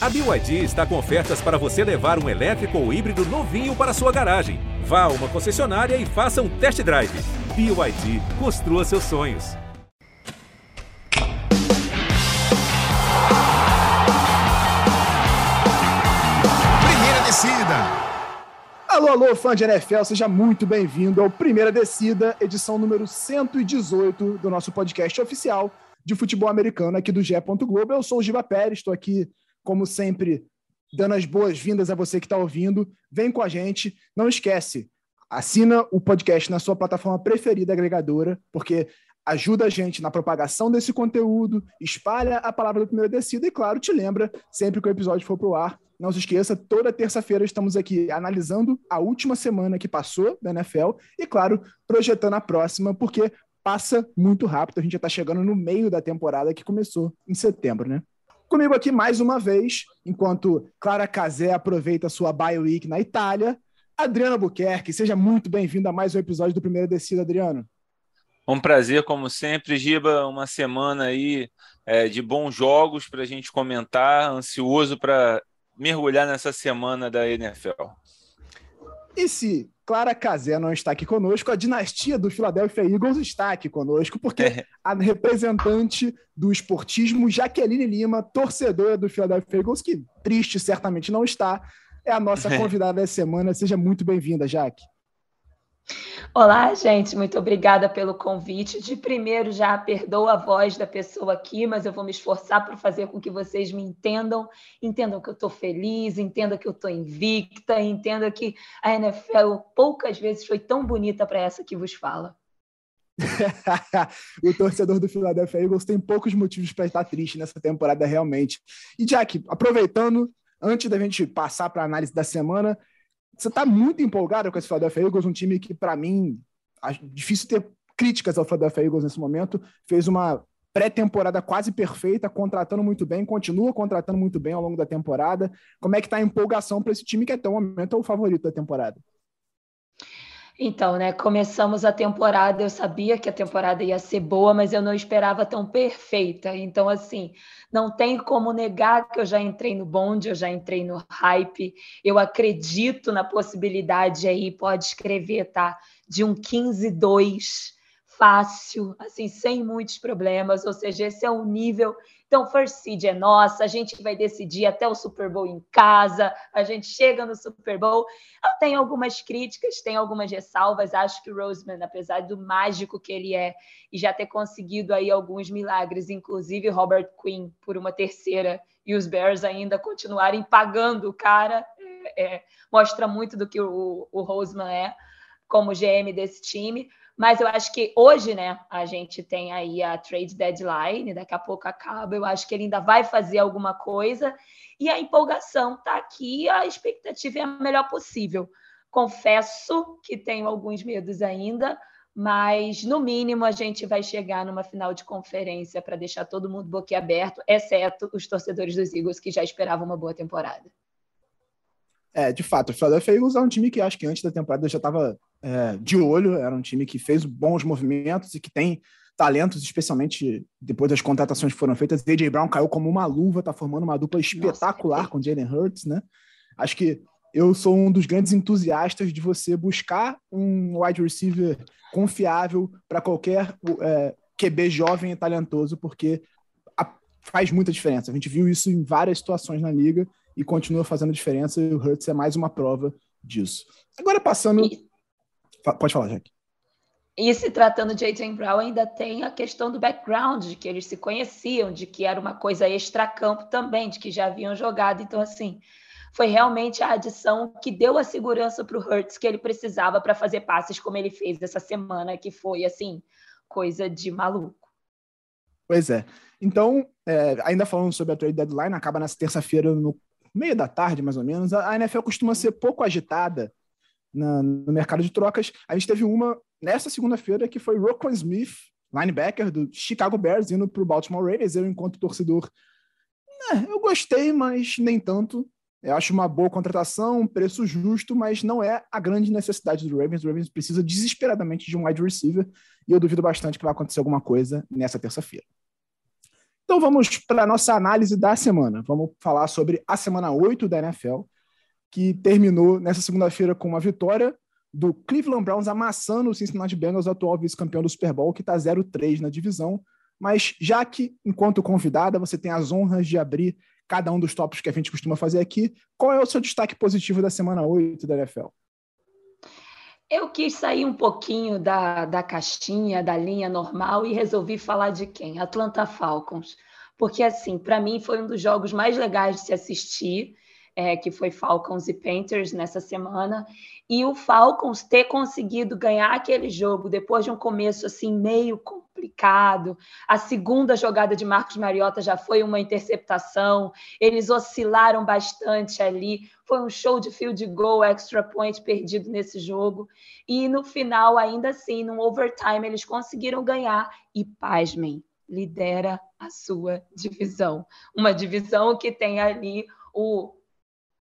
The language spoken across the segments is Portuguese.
A BYD está com ofertas para você levar um elétrico ou híbrido novinho para sua garagem. Vá a uma concessionária e faça um test drive. BYD, construa seus sonhos. Primeira descida. Alô, alô, fã de NFL, seja muito bem-vindo ao Primeira Descida, edição número 118 do nosso podcast oficial de futebol americano aqui do GE. Globo. Eu sou o Giba Pérez, estou aqui como sempre, dando as boas-vindas a você que está ouvindo. Vem com a gente. Não esquece, assina o podcast na sua plataforma preferida agregadora, porque ajuda a gente na propagação desse conteúdo, espalha a palavra do Primeira Descida e, claro, te lembra, sempre que o episódio for para o ar, não se esqueça, toda terça-feira estamos aqui analisando a última semana que passou da NFL e, claro, projetando a próxima, porque passa muito rápido. A gente já está chegando no meio da temporada que começou em setembro, né? Comigo aqui mais uma vez, enquanto Clara Casé aproveita sua bye week na Itália, Adriano Buquerque. Seja muito bem-vindo a mais um episódio do Primeira Descida, Adriano. Um prazer, como sempre, Giba. Uma semana aí é, de bons jogos para a gente comentar. Ansioso para mergulhar nessa semana da NFL. E se Clara Casé não está aqui conosco, a dinastia do Philadelphia Eagles está aqui conosco, porque é. a representante do esportismo, Jaqueline Lima, torcedora do Philadelphia Eagles, que triste certamente não está, é a nossa convidada da semana. Seja muito bem-vinda, Jaque. Olá, gente, muito obrigada pelo convite. De primeiro, já perdoa a voz da pessoa aqui, mas eu vou me esforçar para fazer com que vocês me entendam, entendam que eu estou feliz, entendam que eu estou invicta, entendam que a NFL poucas vezes foi tão bonita para essa que vos fala. o torcedor do Philadelphia Eagles tem poucos motivos para estar triste nessa temporada, realmente. E, Jack, aproveitando, antes da gente passar para a análise da semana, você está muito empolgado com esse Philadelphia Eagles, um time que, para mim, difícil ter críticas ao Philadelphia Eagles nesse momento. Fez uma pré-temporada quase perfeita, contratando muito bem, continua contratando muito bem ao longo da temporada. Como é que está a empolgação para esse time que até o momento é o favorito da temporada? Então, né, começamos a temporada, eu sabia que a temporada ia ser boa, mas eu não esperava tão perfeita. Então, assim, não tem como negar que eu já entrei no bonde, eu já entrei no hype. Eu acredito na possibilidade aí, pode escrever, tá? De um 15-2 fácil, assim, sem muitos problemas. Ou seja, esse é o nível então, First Seed é nossa, a gente vai decidir até o Super Bowl em casa, a gente chega no Super Bowl. Eu tenho algumas críticas, tenho algumas ressalvas. Acho que o Roseman, apesar do mágico que ele é e já ter conseguido aí alguns milagres, inclusive Robert Quinn por uma terceira e os Bears ainda continuarem pagando o cara, é, é, mostra muito do que o, o Roseman é como GM desse time. Mas eu acho que hoje, né, a gente tem aí a trade deadline, daqui a pouco acaba. Eu acho que ele ainda vai fazer alguma coisa e a empolgação está aqui, a expectativa é a melhor possível. Confesso que tenho alguns medos ainda, mas no mínimo a gente vai chegar numa final de conferência para deixar todo mundo boquiaberto, exceto os torcedores dos Eagles que já esperavam uma boa temporada. É, de fato, o Philadelphia Eagles é um time que acho que antes da temporada já estava é, de olho, era um time que fez bons movimentos e que tem talentos, especialmente depois das contratações que foram feitas. AJ Brown caiu como uma luva, está formando uma dupla espetacular Nossa, com Jalen Hurts, né? Acho que eu sou um dos grandes entusiastas de você buscar um wide receiver confiável para qualquer é, QB jovem e talentoso, porque a, faz muita diferença. A gente viu isso em várias situações na liga e continua fazendo diferença, e o Hurts é mais uma prova disso. Agora passando. Pode falar, Jack. E se tratando de A.J. Brown, ainda tem a questão do background, de que eles se conheciam, de que era uma coisa extra-campo também, de que já haviam jogado. Então, assim, foi realmente a adição que deu a segurança para o Hurts que ele precisava para fazer passes como ele fez essa semana, que foi, assim, coisa de maluco. Pois é. Então, é, ainda falando sobre a trade deadline, acaba nessa terça-feira no meio da tarde, mais ou menos, a NFL costuma ser pouco agitada na, no mercado de trocas. A gente teve uma nessa segunda-feira que foi Rockwell Smith, linebacker do Chicago Bears, indo para o Baltimore Ravens. Eu, enquanto torcedor, né, eu gostei, mas nem tanto. Eu acho uma boa contratação, um preço justo, mas não é a grande necessidade do Ravens. O Ravens precisa desesperadamente de um wide receiver e eu duvido bastante que vai acontecer alguma coisa nessa terça-feira. Então vamos para a nossa análise da semana. Vamos falar sobre a semana 8 da NFL, que terminou nessa segunda-feira com uma vitória do Cleveland Browns amassando o Cincinnati Bengals, atual vice-campeão do Super Bowl, que está 0-3 na divisão. Mas já que, enquanto convidada, você tem as honras de abrir cada um dos tópicos que a gente costuma fazer aqui, qual é o seu destaque positivo da semana 8 da NFL? Eu quis sair um pouquinho da, da caixinha, da linha normal e resolvi falar de quem? Atlanta Falcons. Porque, assim, para mim foi um dos jogos mais legais de se assistir, é, que foi Falcons e Panthers nessa semana. E o Falcons ter conseguido ganhar aquele jogo depois de um começo assim meio complicado. A segunda jogada de Marcos Mariota já foi uma interceptação. Eles oscilaram bastante ali foi um show de field goal, extra point perdido nesse jogo. E no final, ainda assim, no overtime, eles conseguiram ganhar. E, pasmem, lidera a sua divisão. Uma divisão que tem ali o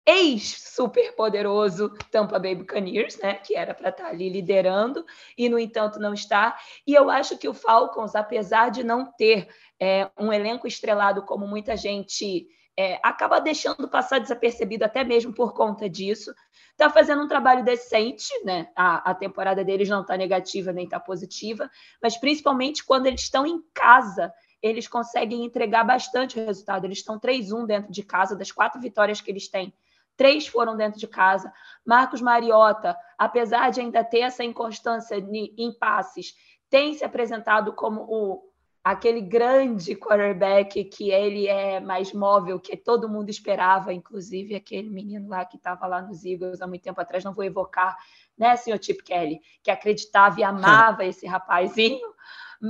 ex-super poderoso Tampa Bay Buccaneers, né, que era para estar tá ali liderando e no entanto não está. E eu acho que o Falcons, apesar de não ter é, um elenco estrelado como muita gente é, acaba deixando passar desapercebido até mesmo por conta disso. Está fazendo um trabalho decente, né? A, a temporada deles não está negativa nem está positiva, mas principalmente quando eles estão em casa, eles conseguem entregar bastante resultado. Eles estão 3-1 dentro de casa, das quatro vitórias que eles têm. Três foram dentro de casa. Marcos Mariota, apesar de ainda ter essa inconstância em passes, tem se apresentado como o aquele grande quarterback que ele é mais móvel, que todo mundo esperava, inclusive aquele menino lá que estava lá nos Eagles há muito tempo atrás, não vou evocar, né, senhor Chip Kelly, que acreditava e amava esse rapazinho.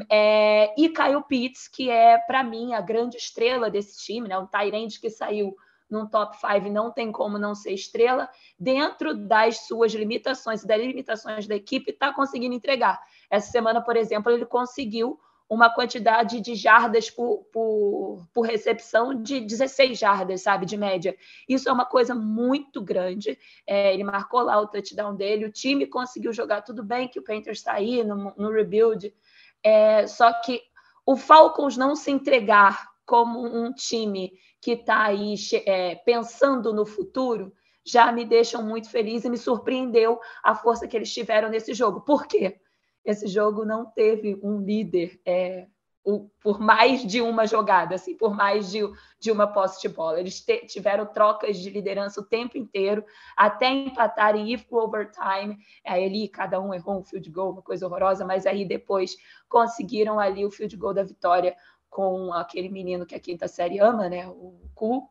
É, e Kyle Pitts, que é, para mim, a grande estrela desse time, né, um Tyrande que saiu num top 5 não tem como não ser estrela, dentro das suas limitações e das limitações da equipe, está conseguindo entregar. Essa semana, por exemplo, ele conseguiu uma quantidade de jardas por, por, por, recepção de 16 jardas, sabe, de média. Isso é uma coisa muito grande. É, ele marcou lá o touchdown dele, o time conseguiu jogar tudo bem, que o Panthers está aí no, no rebuild. É, só que o Falcons não se entregar como um time que está aí é, pensando no futuro já me deixam muito feliz e me surpreendeu a força que eles tiveram nesse jogo. Por quê? esse jogo não teve um líder é, por mais de uma jogada, assim, por mais de, de uma posse de bola. Eles te, tiveram trocas de liderança o tempo inteiro, até empatarem e ir para o overtime. Aí ali cada um errou um field goal, uma coisa horrorosa, mas aí depois conseguiram ali o field goal da vitória com aquele menino que a quinta série ama, né, o Ku,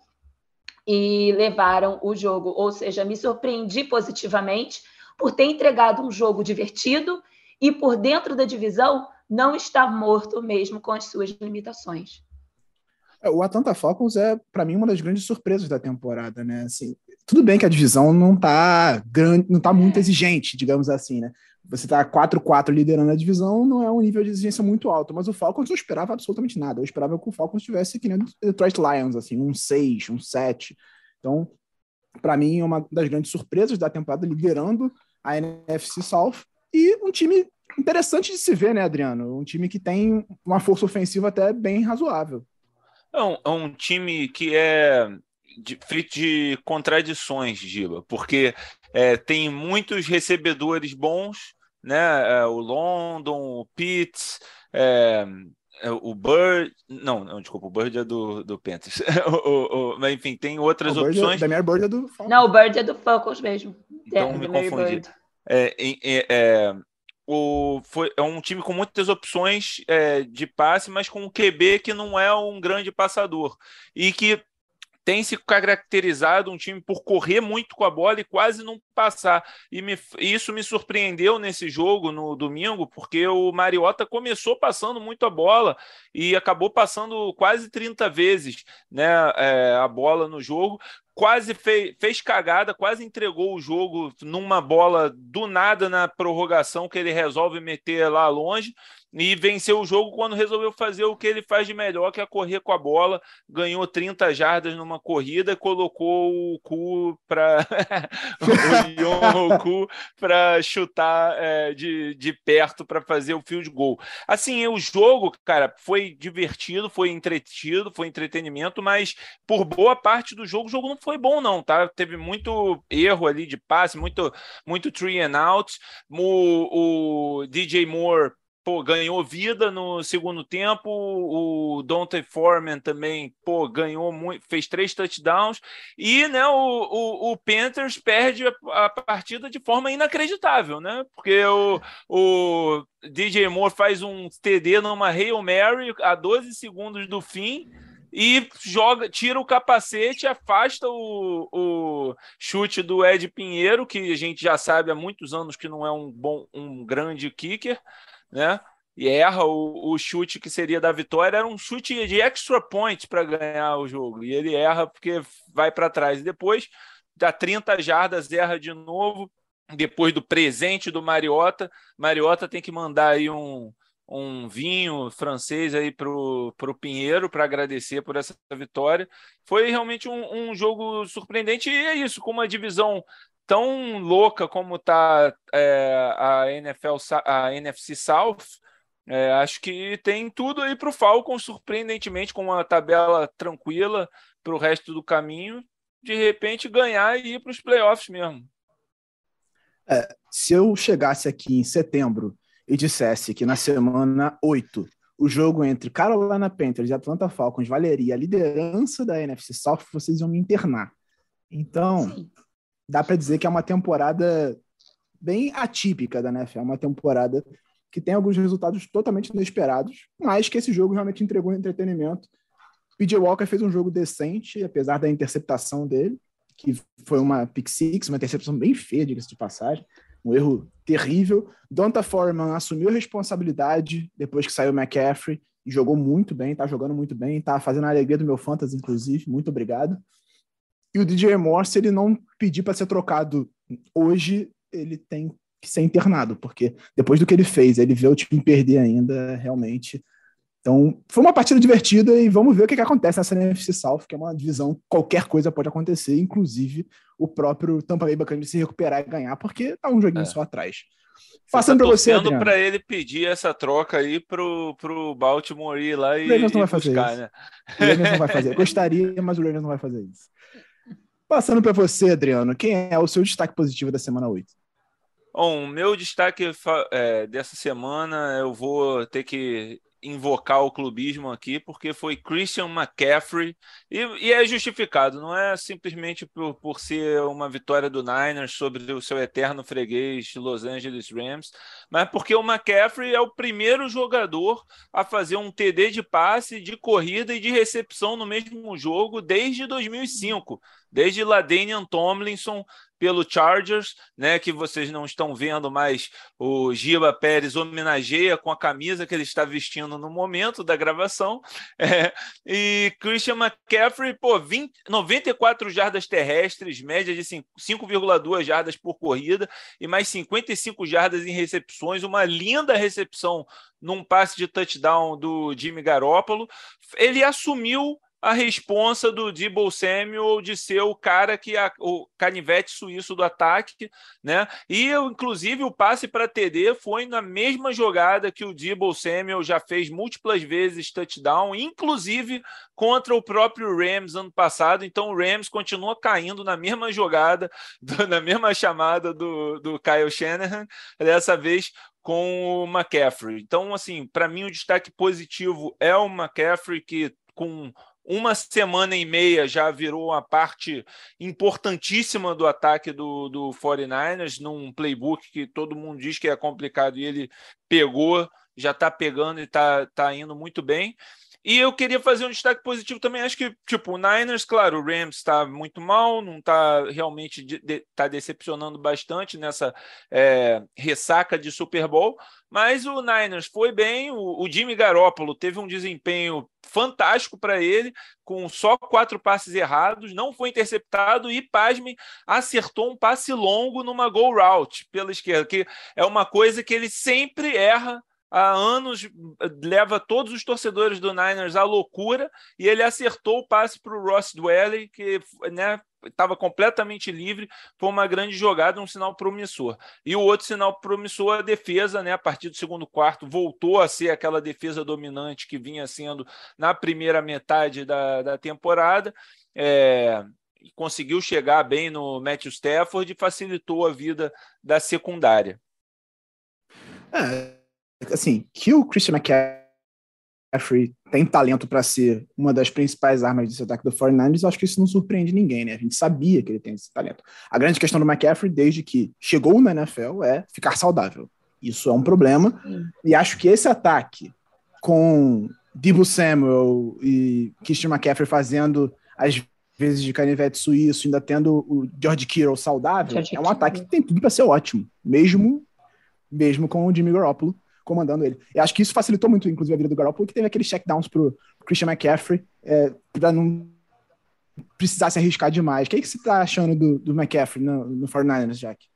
e levaram o jogo. Ou seja, me surpreendi positivamente por ter entregado um jogo divertido e por dentro da divisão não está morto mesmo com as suas limitações. É, o Atlanta Falcons é, para mim, uma das grandes surpresas da temporada, né? Assim, tudo bem que a divisão não tá grande, não tá muito exigente, digamos assim, né? Você tá 4-4 liderando a divisão, não é um nível de exigência muito alto, mas o Falcons não esperava absolutamente nada. Eu esperava que o Falcons tivesse que nem o Detroit Lions, assim, um 6, um 7. Então, para mim, é uma das grandes surpresas da temporada, liderando a NFC South e um time interessante de se ver, né, Adriano? Um time que tem uma força ofensiva até bem razoável. É um, é um time que é de, feito de contradições, Giba, porque é, tem muitos recebedores bons, né? É, o London, o Pitts, é, é o Bird. Não, não, desculpa, o Bird é do, do Panthers. o, o, mas enfim, tem outras o opções. O Bird é do Falcons. Não, o Bird é do Falcons mesmo. Então é, me confundi. É, é, é, o, foi, é um time com muitas opções é, de passe, mas com um QB que não é um grande passador. E que tem se caracterizado um time por correr muito com a bola e quase não passar. E me, isso me surpreendeu nesse jogo no domingo, porque o Mariota começou passando muito a bola e acabou passando quase 30 vezes né, é, a bola no jogo, quase fez, fez cagada, quase entregou o jogo numa bola do nada na prorrogação que ele resolve meter lá longe e venceu o jogo quando resolveu fazer o que ele faz de melhor, que é correr com a bola. Ganhou 30 jardas numa corrida, colocou o cu para Yonroku para chutar é, de, de perto para fazer o field goal. Assim, o jogo, cara, foi divertido, foi entretido, foi entretenimento, mas por boa parte do jogo, o jogo não foi bom, não, tá? Teve muito erro ali de passe, muito, muito three and out. O, o DJ Moore pô, ganhou vida no segundo tempo. O Dante Foreman também, pô, ganhou muito, fez três touchdowns. E, né, o, o, o Panthers perde a, a, partida de forma inacreditável, né? Porque o, o DJ Moore faz um TD numa Hail Mary a 12 segundos do fim e joga, tira o capacete, afasta o, o, chute do Ed Pinheiro, que a gente já sabe há muitos anos que não é um bom, um grande kicker, né? E erra o, o chute que seria da vitória, era um chute de extra point para ganhar o jogo. E ele erra porque vai para trás. E depois, dá 30 jardas, erra de novo. Depois do presente do Mariota, Mariota tem que mandar aí um, um vinho francês aí pro, pro Pinheiro para agradecer por essa vitória. Foi realmente um, um, jogo surpreendente e é isso, com uma divisão tão louca como está é, a NFL, a NFC South, é, acho que tem tudo aí para o Falcon, surpreendentemente, com uma tabela tranquila para o resto do caminho, de repente ganhar e ir para os playoffs mesmo. É, se eu chegasse aqui em setembro e dissesse que na semana 8 o jogo entre Carolina Panthers e Atlanta Falcons valeria a liderança da NFC South, vocês iam me internar. Então, Sim dá para dizer que é uma temporada bem atípica da NFL, é uma temporada que tem alguns resultados totalmente inesperados, mas que esse jogo realmente entregou entretenimento. PJ Walker fez um jogo decente, apesar da interceptação dele, que foi uma pick six, uma interceptação bem feia, diga-se de passagem, um erro terrível. Donta Foreman assumiu a responsabilidade depois que saiu o McCaffrey e jogou muito bem, tá jogando muito bem, tá fazendo a alegria do meu fantasy, inclusive. Muito obrigado. E o DJ Moore, se ele não pedir para ser trocado hoje, ele tem que ser internado, porque depois do que ele fez, ele vê o time perder ainda, realmente. Então, foi uma partida divertida e vamos ver o que, que acontece nessa NFC South, que é uma divisão, qualquer coisa pode acontecer, inclusive o próprio Tampa Bay Buccaneers se recuperar e ganhar, porque tá um joguinho é. só atrás. Passando tá para você, para ele pedir essa troca aí pro, pro Baltimore ir lá e, o Ravens não vai fazer buscar, isso. né? O Ravens não vai fazer. Gostaria, mas o Ravens não vai fazer isso. Passando para você, Adriano, quem é o seu destaque positivo da semana 8? Bom, meu destaque é, dessa semana eu vou ter que invocar o clubismo aqui, porque foi Christian McCaffrey, e, e é justificado, não é simplesmente por, por ser uma vitória do Niners sobre o seu eterno freguês Los Angeles Rams, mas porque o McCaffrey é o primeiro jogador a fazer um TD de passe, de corrida e de recepção no mesmo jogo desde 2005 desde Ladanian Tomlinson pelo Chargers, né, que vocês não estão vendo, mas o Giba Pérez homenageia com a camisa que ele está vestindo no momento da gravação. É, e Christian McCaffrey, pô, 20, 94 jardas terrestres, média de 5,2 jardas por corrida e mais 55 jardas em recepções, uma linda recepção num passe de touchdown do Jimmy Garoppolo. Ele assumiu a responsa do Debo Samuel de ser o cara que a, o canivete suíço do ataque, né? E inclusive o passe para TD foi na mesma jogada que o Debo Samuel já fez múltiplas vezes touchdown, inclusive contra o próprio Rams ano passado. Então o Rams continua caindo na mesma jogada, na mesma chamada do, do Kyle Shanahan, dessa vez com o McCaffrey. Então, assim, para mim o destaque positivo é o McCaffrey que com uma semana e meia já virou uma parte importantíssima do ataque do, do 49ers, num playbook que todo mundo diz que é complicado e ele pegou, já está pegando e está tá indo muito bem. E eu queria fazer um destaque positivo também. Acho que, tipo, o Niners, claro, o Rams está muito mal, não está realmente de, de, tá decepcionando bastante nessa é, ressaca de Super Bowl, mas o Niners foi bem. O, o Jimmy Garoppolo teve um desempenho fantástico para ele, com só quatro passes errados, não foi interceptado e, pasme, acertou um passe longo numa go route pela esquerda, que é uma coisa que ele sempre erra há anos leva todos os torcedores do Niners à loucura e ele acertou o passe para o Ross Dwelly, que né, estava completamente livre, foi uma grande jogada, um sinal promissor. E o outro sinal promissor, a defesa, né, a partir do segundo quarto, voltou a ser aquela defesa dominante que vinha sendo na primeira metade da, da temporada. É, conseguiu chegar bem no Matthew Stafford e facilitou a vida da secundária. É, assim, que o Christian McCaffrey tem talento para ser uma das principais armas desse ataque do 49ers, eu acho que isso não surpreende ninguém, né? A gente sabia que ele tem esse talento. A grande questão do McCaffrey, desde que chegou na NFL, é ficar saudável. Isso é um problema. E acho que esse ataque com Debo Samuel e Christian McCaffrey fazendo as vezes de canivete suíço, ainda tendo o George Kittle saudável, George é um ataque que tem tudo para ser ótimo, mesmo mesmo com o Jimmy Garoppolo comandando ele. Eu acho que isso facilitou muito, inclusive, a vida do Garoppolo, que teve aqueles checkdowns pro Christian McCaffrey, é, para não precisar se arriscar demais. O que, é que você está achando do, do McCaffrey no, no 49ers, Jack?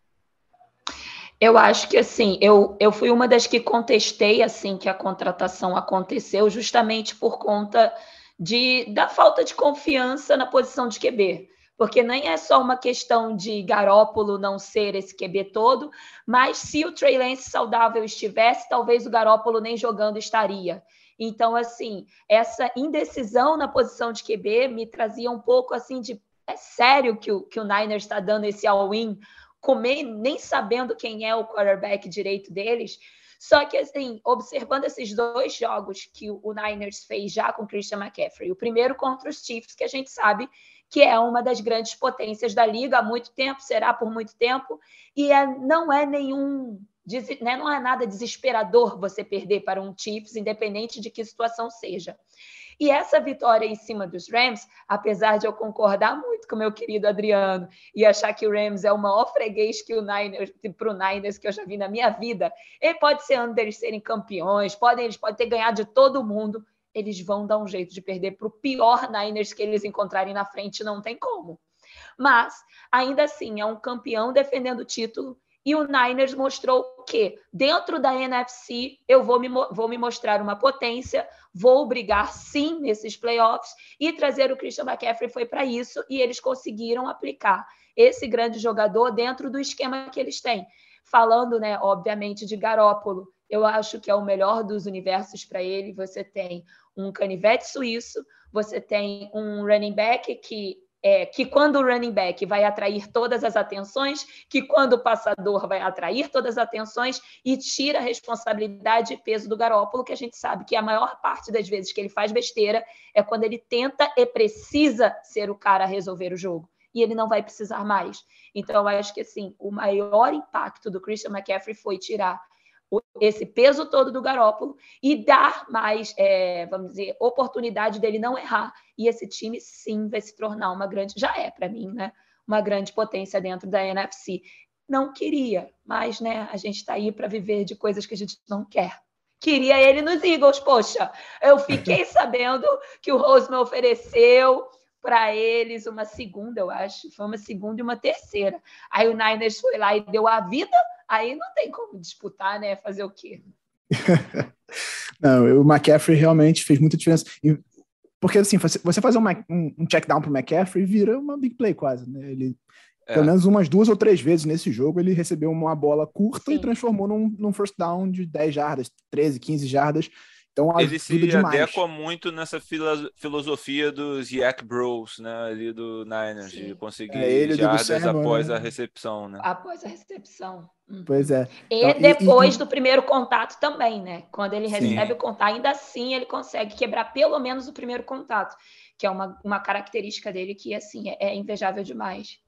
Eu acho que assim, eu, eu fui uma das que contestei assim que a contratação aconteceu justamente por conta de, da falta de confiança na posição de QB porque nem é só uma questão de Garópolo não ser esse QB todo, mas se o Trey Lance saudável estivesse, talvez o Garópolo nem jogando estaria. Então, assim, essa indecisão na posição de QB me trazia um pouco assim de é sério que o, que o Niners está dando esse all-in, nem sabendo quem é o quarterback direito deles. Só que, assim, observando esses dois jogos que o Niners fez já com Christian McCaffrey, o primeiro contra os Chiefs, que a gente sabe que é uma das grandes potências da liga há muito tempo, será por muito tempo, e é, não é nenhum. Né, não é nada desesperador você perder para um Chiefs, independente de que situação seja. E essa vitória em cima dos Rams, apesar de eu concordar muito com meu querido Adriano e achar que o Rams é o maior freguês que o Niners, para o Niners que eu já vi na minha vida, ele pode ser antes deles serem campeões, podem, eles podem ter ganhado de todo mundo eles vão dar um jeito de perder para o pior Niners que eles encontrarem na frente, não tem como. Mas, ainda assim, é um campeão defendendo o título. E o Niners mostrou que, dentro da NFC, eu vou me, vou me mostrar uma potência, vou brigar sim nesses playoffs. E trazer o Christian McCaffrey foi para isso, e eles conseguiram aplicar esse grande jogador dentro do esquema que eles têm. Falando, né, obviamente, de Garópolo, eu acho que é o melhor dos universos para ele. Você tem um canivete suíço, você tem um running back que é, que quando o running back vai atrair todas as atenções, que quando o passador vai atrair todas as atenções e tira a responsabilidade e peso do Garópolo, que a gente sabe que a maior parte das vezes que ele faz besteira é quando ele tenta e precisa ser o cara a resolver o jogo. E ele não vai precisar mais. Então, eu acho que assim, o maior impacto do Christian McCaffrey foi tirar esse peso todo do Garópolo e dar mais, é, vamos dizer, oportunidade dele não errar. E esse time, sim, vai se tornar uma grande, já é para mim, né? Uma grande potência dentro da NFC. Não queria, mas né, a gente está aí para viver de coisas que a gente não quer. Queria ele nos Eagles, poxa. Eu fiquei sabendo que o Rose me ofereceu para eles uma segunda, eu acho. Foi uma segunda e uma terceira. Aí o Niners foi lá e deu a vida aí não tem como disputar, né? Fazer o quê? não, o McCaffrey realmente fez muita diferença. Porque assim, você fazer um, um check down para o McCaffrey vira uma big play quase, né? Ele é. pelo menos umas duas ou três vezes nesse jogo ele recebeu uma bola curta Sim. e transformou num, num first down de 10 jardas, 13, 15 jardas então, ele se demais. adequa muito nessa filosofia dos Yak Bros, né, ali do Niners, Sim. de conseguir é, jardas após né? a recepção, né? Após a recepção. Uhum. Pois é. E então, depois e, do primeiro contato também, né? Quando ele recebe Sim. o contato, ainda assim ele consegue quebrar pelo menos o primeiro contato, que é uma, uma característica dele que, assim, é, é invejável demais.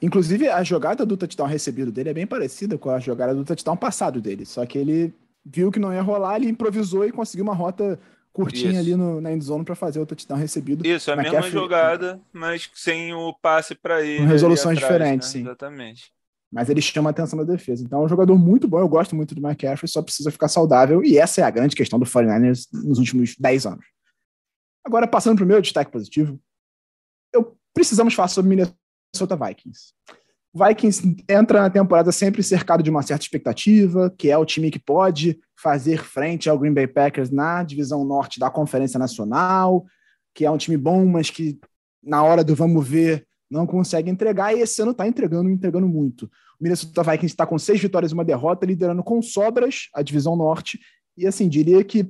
Inclusive, a jogada do touchdown recebido dele é bem parecida com a jogada do touchdown passado dele, só que ele viu que não ia rolar, ele improvisou e conseguiu uma rota curtinha Isso. ali no, na endzone para fazer o touchdown recebido. Isso, a McCaffrey, mesma jogada, mas sem o passe para ele. Com resoluções atrás, diferentes, né? sim. Exatamente. Mas ele chama a atenção da defesa. Então é um jogador muito bom, eu gosto muito do McCaffrey, só precisa ficar saudável, e essa é a grande questão do 49ers nos últimos 10 anos. Agora, passando para o meu destaque positivo, eu precisamos falar sobre Minnesota Vikings. Vikings entra na temporada sempre cercado de uma certa expectativa, que é o time que pode fazer frente ao Green Bay Packers na divisão norte da Conferência Nacional, que é um time bom, mas que na hora do vamos ver não consegue entregar, e esse ano está entregando, entregando muito. O Minnesota Vikings está com seis vitórias e uma derrota, liderando com sobras a divisão norte, e assim, diria que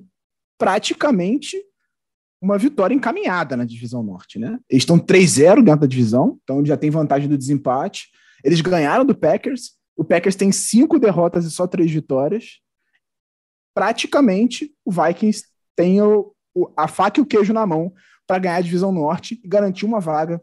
praticamente uma vitória encaminhada na divisão norte, né? Eles estão 3-0 dentro da divisão, então já tem vantagem do desempate. Eles ganharam do Packers. O Packers tem cinco derrotas e só três vitórias. Praticamente, o Vikings tem o, o, a faca e o queijo na mão para ganhar a divisão norte e garantir uma vaga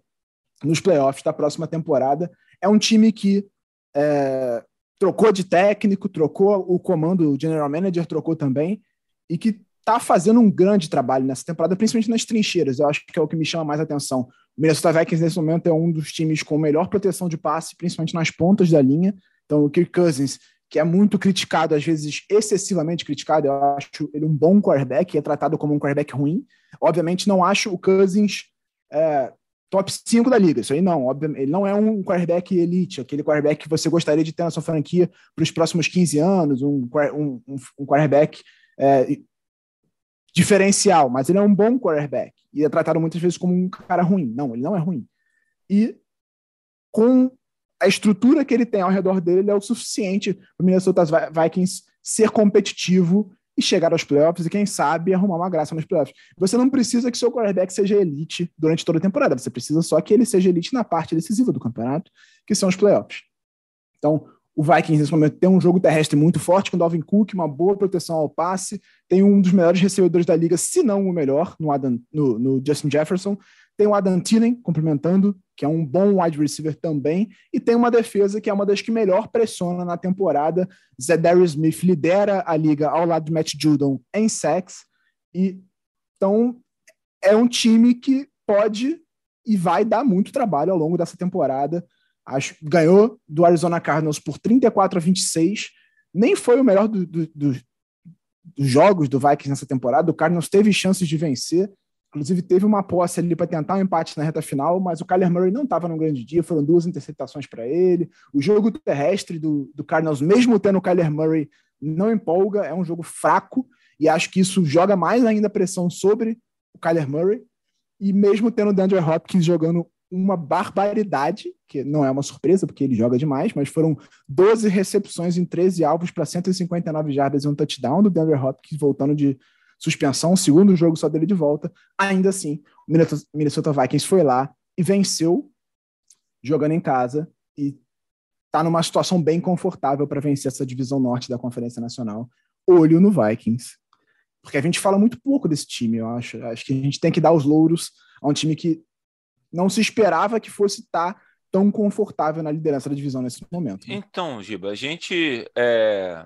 nos playoffs da próxima temporada. É um time que é, trocou de técnico, trocou o comando, o general manager trocou também, e que está fazendo um grande trabalho nessa temporada, principalmente nas trincheiras. Eu acho que é o que me chama mais atenção. O Minnesota Vikings, nesse momento, é um dos times com melhor proteção de passe, principalmente nas pontas da linha. Então, o Kirk Cousins, que é muito criticado, às vezes excessivamente criticado, eu acho ele um bom quarterback, é tratado como um quarterback ruim. Obviamente, não acho o Cousins é, top 5 da liga. Isso aí não. Ele não é um quarterback elite, aquele quarterback que você gostaria de ter na sua franquia para os próximos 15 anos, um, um, um quarterback é, diferencial, mas ele é um bom quarterback e é tratado muitas vezes como um cara ruim. Não, ele não é ruim. E com a estrutura que ele tem ao redor dele, ele é o suficiente para o Minnesota Vikings ser competitivo e chegar aos playoffs e, quem sabe, arrumar uma graça nos playoffs. Você não precisa que seu quarterback seja elite durante toda a temporada, você precisa só que ele seja elite na parte decisiva do campeonato, que são os playoffs. Então, o Vikings, nesse momento, tem um jogo terrestre muito forte, com o Dalvin Cook, uma boa proteção ao passe, tem um dos melhores recebedores da liga, se não o melhor, no, Adam, no, no Justin Jefferson. Tem o Adam Thielen complementando, que é um bom wide receiver também, e tem uma defesa que é uma das que melhor pressiona na temporada. Zedarius Smith lidera a liga ao lado de Matt Judon em sacks, e então é um time que pode e vai dar muito trabalho ao longo dessa temporada Acho, ganhou do Arizona Cardinals por 34 a 26. Nem foi o melhor do, do, do, dos jogos do Vikings nessa temporada. O Cardinals teve chances de vencer. Inclusive, teve uma posse ali para tentar um empate na reta final, mas o Kyler Murray não estava num grande dia. Foram duas interceptações para ele. O jogo terrestre do, do Cardinals, mesmo tendo o Kyler Murray, não empolga. É um jogo fraco. E acho que isso joga mais ainda pressão sobre o Kyler Murray. E mesmo tendo o DeAndre Hopkins jogando uma barbaridade, que não é uma surpresa, porque ele joga demais, mas foram 12 recepções em 13 alvos para 159 jardas e um touchdown do Denver Hopkins, voltando de suspensão, segundo jogo só dele de volta. Ainda assim, o Minnesota Vikings foi lá e venceu, jogando em casa, e está numa situação bem confortável para vencer essa divisão norte da Conferência Nacional. Olho no Vikings. Porque a gente fala muito pouco desse time, eu acho. Acho que a gente tem que dar os louros a um time que não se esperava que fosse estar tá tão confortável na liderança da divisão nesse momento. Né? Então, Giba, a gente é,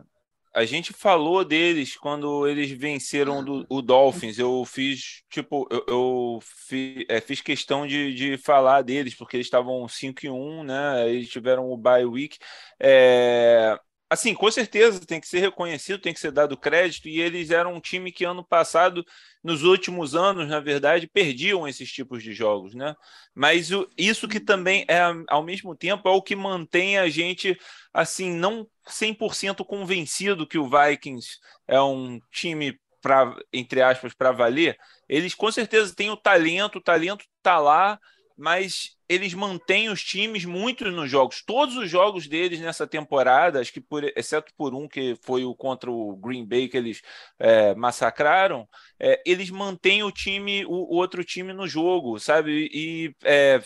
a gente falou deles quando eles venceram do, o Dolphins. Eu fiz tipo eu, eu fi, é, fiz questão de, de falar deles porque eles estavam 5 e 1, né? Eles tiveram o bye week. É, assim, com certeza tem que ser reconhecido, tem que ser dado crédito, e eles eram um time que ano passado, nos últimos anos, na verdade, perdiam esses tipos de jogos, né? Mas o, isso que também é, ao mesmo tempo, é o que mantém a gente, assim, não 100% convencido que o Vikings é um time para entre aspas para valer. Eles com certeza têm o talento, o talento está lá, mas eles mantêm os times muito nos jogos. Todos os jogos deles nessa temporada, acho que por, exceto por um que foi o contra o Green Bay que eles é, massacraram, é, eles mantêm o time, o, outro time no jogo, sabe? E é,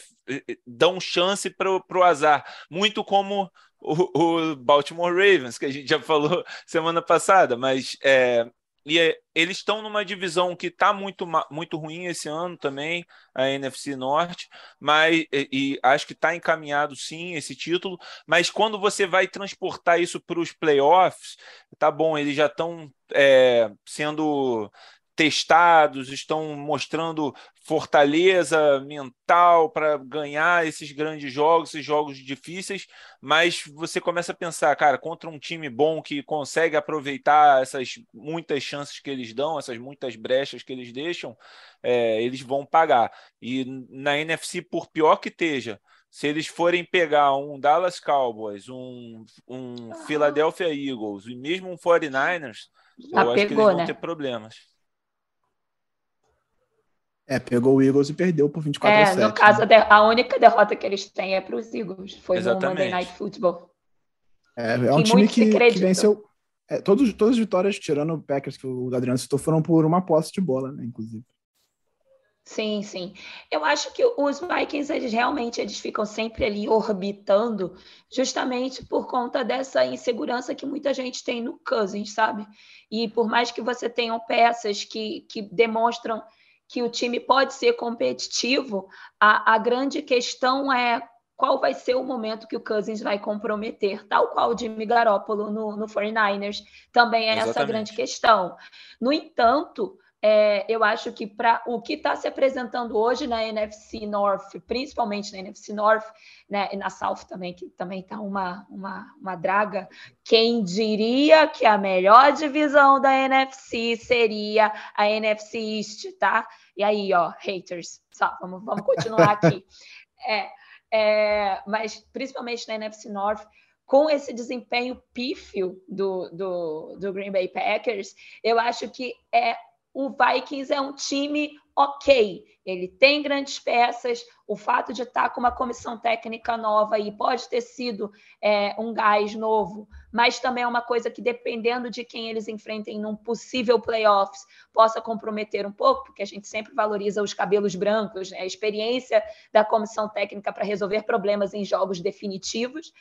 dão chance para o azar, muito como o, o, Baltimore Ravens, que a gente já falou semana passada, mas é, e é, eles estão numa divisão que está muito, muito ruim esse ano também, a NFC Norte, mas e, e acho que está encaminhado sim esse título. Mas quando você vai transportar isso para os playoffs, tá bom, eles já estão é, sendo testados, estão mostrando fortaleza mental para ganhar esses grandes jogos, esses jogos difíceis, mas você começa a pensar, cara, contra um time bom que consegue aproveitar essas muitas chances que eles dão, essas muitas brechas que eles deixam, é, eles vão pagar. E na NFC, por pior que esteja, se eles forem pegar um Dallas Cowboys, um, um Philadelphia Eagles e mesmo um 49ers, Já eu acho pegou, que eles vão né? ter problemas. É, pegou o Eagles e perdeu por 24 É, a 7. no caso, a, de- a única derrota que eles têm é para os Eagles. Foi no Exatamente. Monday Night Football. É, é um time que, que venceu. é, todos, todas as vitórias, tirando o Packers, que o Adriano citou, foram por uma posse de bola, né? Inclusive. Sim, sim. Eu acho que os Vikings, eles realmente eles ficam sempre ali orbitando, justamente por conta dessa insegurança que muita gente tem no Cousins, sabe? E por mais que você tenha peças que, que demonstram que o time pode ser competitivo, a, a grande questão é qual vai ser o momento que o Cousins vai comprometer, tal qual o Jimmy Garoppolo no, no 49ers. Também é essa Exatamente. grande questão. No entanto, é, eu acho que para o que está se apresentando hoje na NFC North, principalmente na NFC North, né, e na South também, que também está uma, uma, uma draga, quem diria que a melhor divisão da NFC seria a NFC East, tá? E aí, ó, haters, só, vamos, vamos continuar aqui. É, é, mas principalmente na NFC North, com esse desempenho pífio do, do, do Green Bay Packers, eu acho que é o Vikings é um time ok. Ele tem grandes peças. O fato de estar com uma comissão técnica nova aí pode ter sido é, um gás novo, mas também é uma coisa que, dependendo de quem eles enfrentem num possível playoffs, possa comprometer um pouco, porque a gente sempre valoriza os cabelos brancos, né? a experiência da comissão técnica para resolver problemas em jogos definitivos.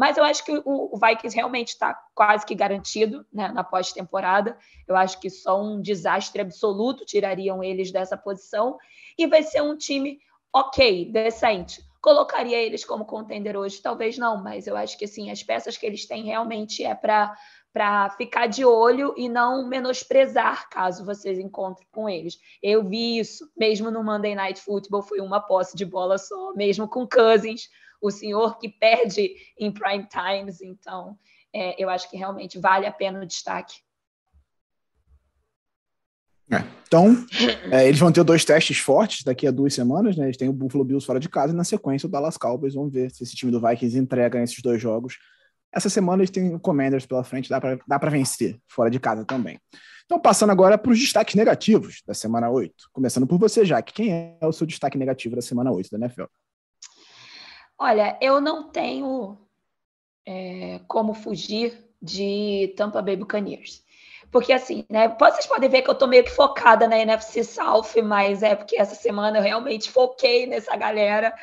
Mas eu acho que o, Vikings realmente está quase que garantido né, na pós-temporada. Eu acho que só um desastre absoluto tirariam eles dessa posição. E vai ser um time ok, decente. Colocaria eles como contender hoje? Talvez não, mas eu acho que assim, as peças que eles têm realmente é para para ficar de olho e não menosprezar caso vocês encontrem com eles. Eu vi isso, mesmo no Monday Night Football, foi uma posse de bola só, mesmo com Cousins, o senhor que perde em prime times. Então, é, eu acho que realmente vale a pena o destaque. É. Então, é, eles vão ter dois testes fortes daqui a duas semanas, né? Eles têm o Buffalo Bills fora de casa e na sequência o Dallas Cowboys. Vamos ver se esse time do Vikings entrega nesses dois jogos. Essa semana eles têm o Commanders pela frente, dá para vencer fora de casa também. Então, passando agora para os destaques negativos da semana 8. Começando por você, Jaque. Quem é o seu destaque negativo da semana 8 da NFL? Olha, eu não tenho é, como fugir de Tampa Bay Buccaneers. Porque assim, né? Vocês podem ver que eu tô meio que focada na NFC South, mas é porque essa semana eu realmente foquei nessa galera,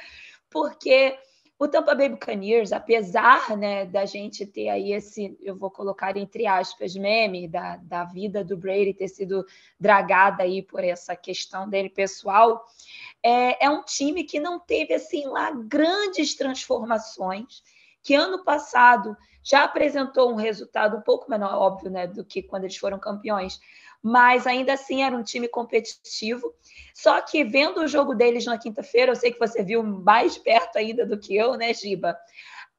porque o Tampa Bay Buccaneers, apesar né, da gente ter aí esse, eu vou colocar entre aspas, meme da, da vida do Brady ter sido dragada aí por essa questão dele pessoal, é, é um time que não teve assim lá grandes transformações, que ano passado já apresentou um resultado um pouco menor, óbvio, né, do que quando eles foram campeões, mas ainda assim era um time competitivo. Só que vendo o jogo deles na quinta-feira, eu sei que você viu mais perto ainda do que eu, né, Giba?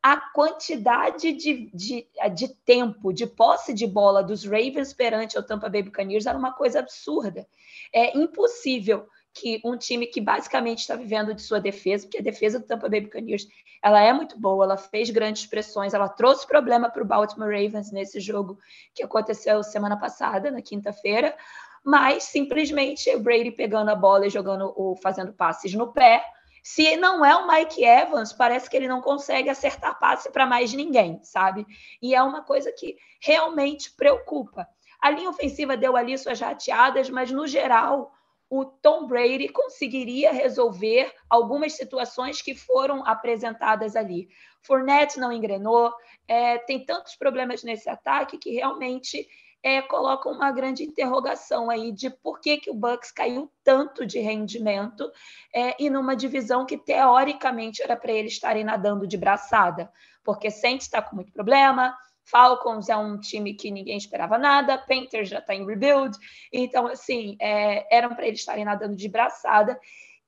A quantidade de, de, de tempo, de posse de bola dos Ravens perante o Tampa Bay Buccaneers era uma coisa absurda. É impossível que um time que basicamente está vivendo de sua defesa, porque a defesa do Tampa Bay Buccaneers ela é muito boa, ela fez grandes pressões, ela trouxe problema para o Baltimore Ravens nesse jogo que aconteceu semana passada, na quinta-feira, mas simplesmente o Brady pegando a bola e jogando o fazendo passes no pé. Se não é o Mike Evans, parece que ele não consegue acertar passe para mais ninguém, sabe? E é uma coisa que realmente preocupa. A linha ofensiva deu ali suas rateadas, mas no geral o Tom Brady conseguiria resolver algumas situações que foram apresentadas ali. Fournette não engrenou, é, tem tantos problemas nesse ataque que realmente é, colocam uma grande interrogação aí de por que, que o Bucks caiu tanto de rendimento é, e numa divisão que teoricamente era para eles estarem nadando de braçada, porque Saints está com muito problema, Falcons é um time que ninguém esperava nada, Panthers já está em rebuild, então, assim, é, eram para eles estarem nadando de braçada.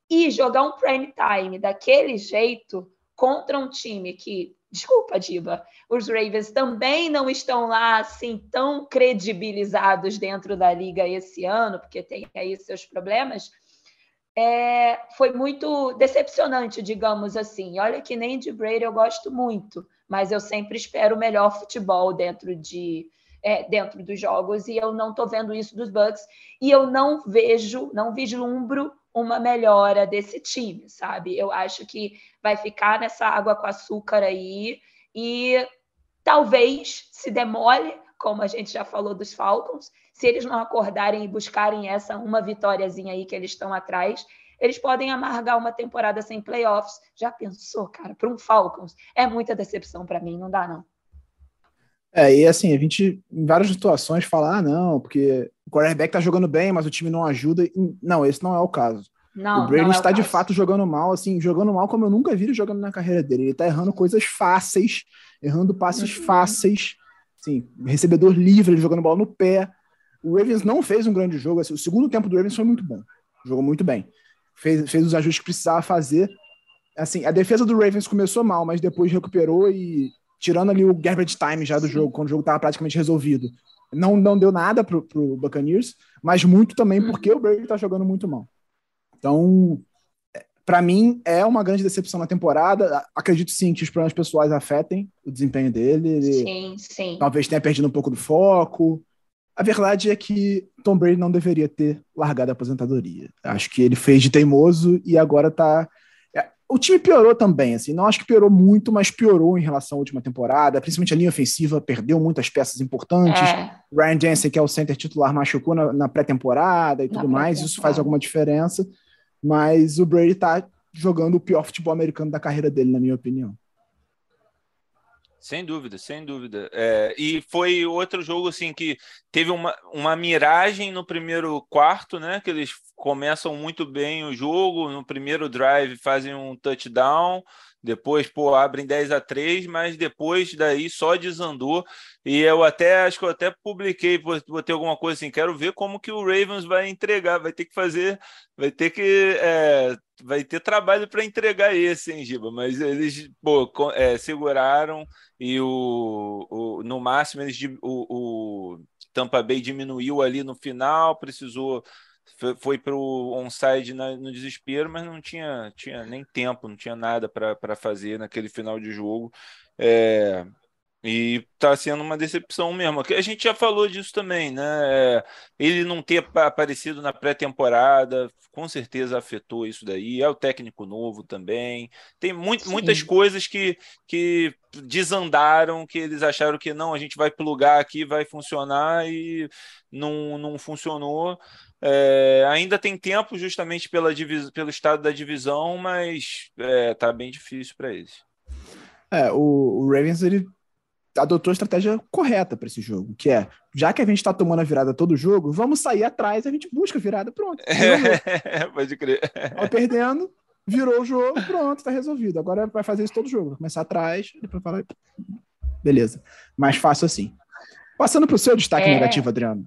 E jogar um prime time daquele jeito contra um time que, desculpa, Diba, os Ravens também não estão lá assim tão credibilizados dentro da liga esse ano, porque tem aí seus problemas. é, foi muito decepcionante, digamos assim. Olha que nem de Brady eu gosto muito, mas eu sempre espero o melhor futebol dentro de é, dentro dos jogos e eu não estou vendo isso dos Bucks e eu não vejo, não vislumbro uma melhora desse time, sabe? Eu acho que vai ficar nessa água com açúcar aí e talvez se demole, como a gente já falou dos Falcons, se eles não acordarem e buscarem essa uma vitóriazinha aí que eles estão atrás, eles podem amargar uma temporada sem playoffs. Já pensou, cara, para um Falcons? É muita decepção para mim, não dá não. É, e assim, a gente, em várias situações, fala, ah, não, porque o quarterback tá jogando bem, mas o time não ajuda. Não, esse não é o caso. Não, o Brady é está de fato jogando mal, assim, jogando mal como eu nunca vi ele jogando na carreira dele. Ele tá errando coisas fáceis, errando passes uhum. fáceis, assim, recebedor livre, ele jogando bola no pé. O Ravens não fez um grande jogo, assim, o segundo tempo do Ravens foi muito bom, jogou muito bem. Fez, fez os ajustes que precisava fazer. Assim, a defesa do Ravens começou mal, mas depois recuperou e tirando ali o garbage time já do jogo, quando o jogo estava praticamente resolvido. Não, não deu nada pro, pro Buccaneers, mas muito também porque o Brady está jogando muito mal. Então, para mim, é uma grande decepção na temporada. Acredito sim que os problemas pessoais afetem o desempenho dele. sim, sim. Talvez tenha perdido um pouco do foco. A verdade é que Tom Brady não deveria ter largado a aposentadoria. Acho que ele fez de teimoso e agora está o time piorou também, assim, não acho que piorou muito, mas piorou em relação à última temporada, principalmente a linha ofensiva perdeu muitas peças importantes. É. Ryan Jensen, que é o center titular, machucou na, na pré-temporada e na tudo mais, isso faz alguma diferença, mas o Brady tá jogando o pior futebol americano da carreira dele, na minha opinião. Sem dúvida, sem dúvida. É, e foi outro jogo assim que teve uma, uma miragem no primeiro quarto, né? Que eles começam muito bem o jogo, no primeiro drive fazem um touchdown, depois, pô, abrem 10 a 3, mas depois daí só desandou. E eu até acho que eu até publiquei, botei alguma coisa assim, quero ver como que o Ravens vai entregar, vai ter que fazer, vai ter que é, vai ter trabalho para entregar esse, hein, Giba? Mas eles pô, é, seguraram e o, o, no máximo eles o, o Tampa Bay diminuiu ali no final, precisou foi para o onside no desespero, mas não tinha, tinha nem tempo, não tinha nada para fazer naquele final de jogo. É, e está sendo uma decepção mesmo. A gente já falou disso também, né? É, ele não ter aparecido na pré-temporada, com certeza afetou isso daí. É o técnico novo também. Tem muito, muitas coisas que, que desandaram, que eles acharam que não, a gente vai plugar aqui, vai funcionar e não, não funcionou. É, ainda tem tempo justamente pela pelo estado da divisão, mas é, tá bem difícil para eles. É, o, o, Ravens ele adotou a estratégia correta para esse jogo, que é, já que a gente está tomando a virada todo jogo, vamos sair atrás, a gente busca a virada, pronto. É, pode crer. Vai perdendo, virou o jogo, pronto, está resolvido. Agora vai fazer isso todo jogo, começar atrás, depois falar, beleza. Mais fácil assim. Passando para o seu destaque é... negativo, Adriano.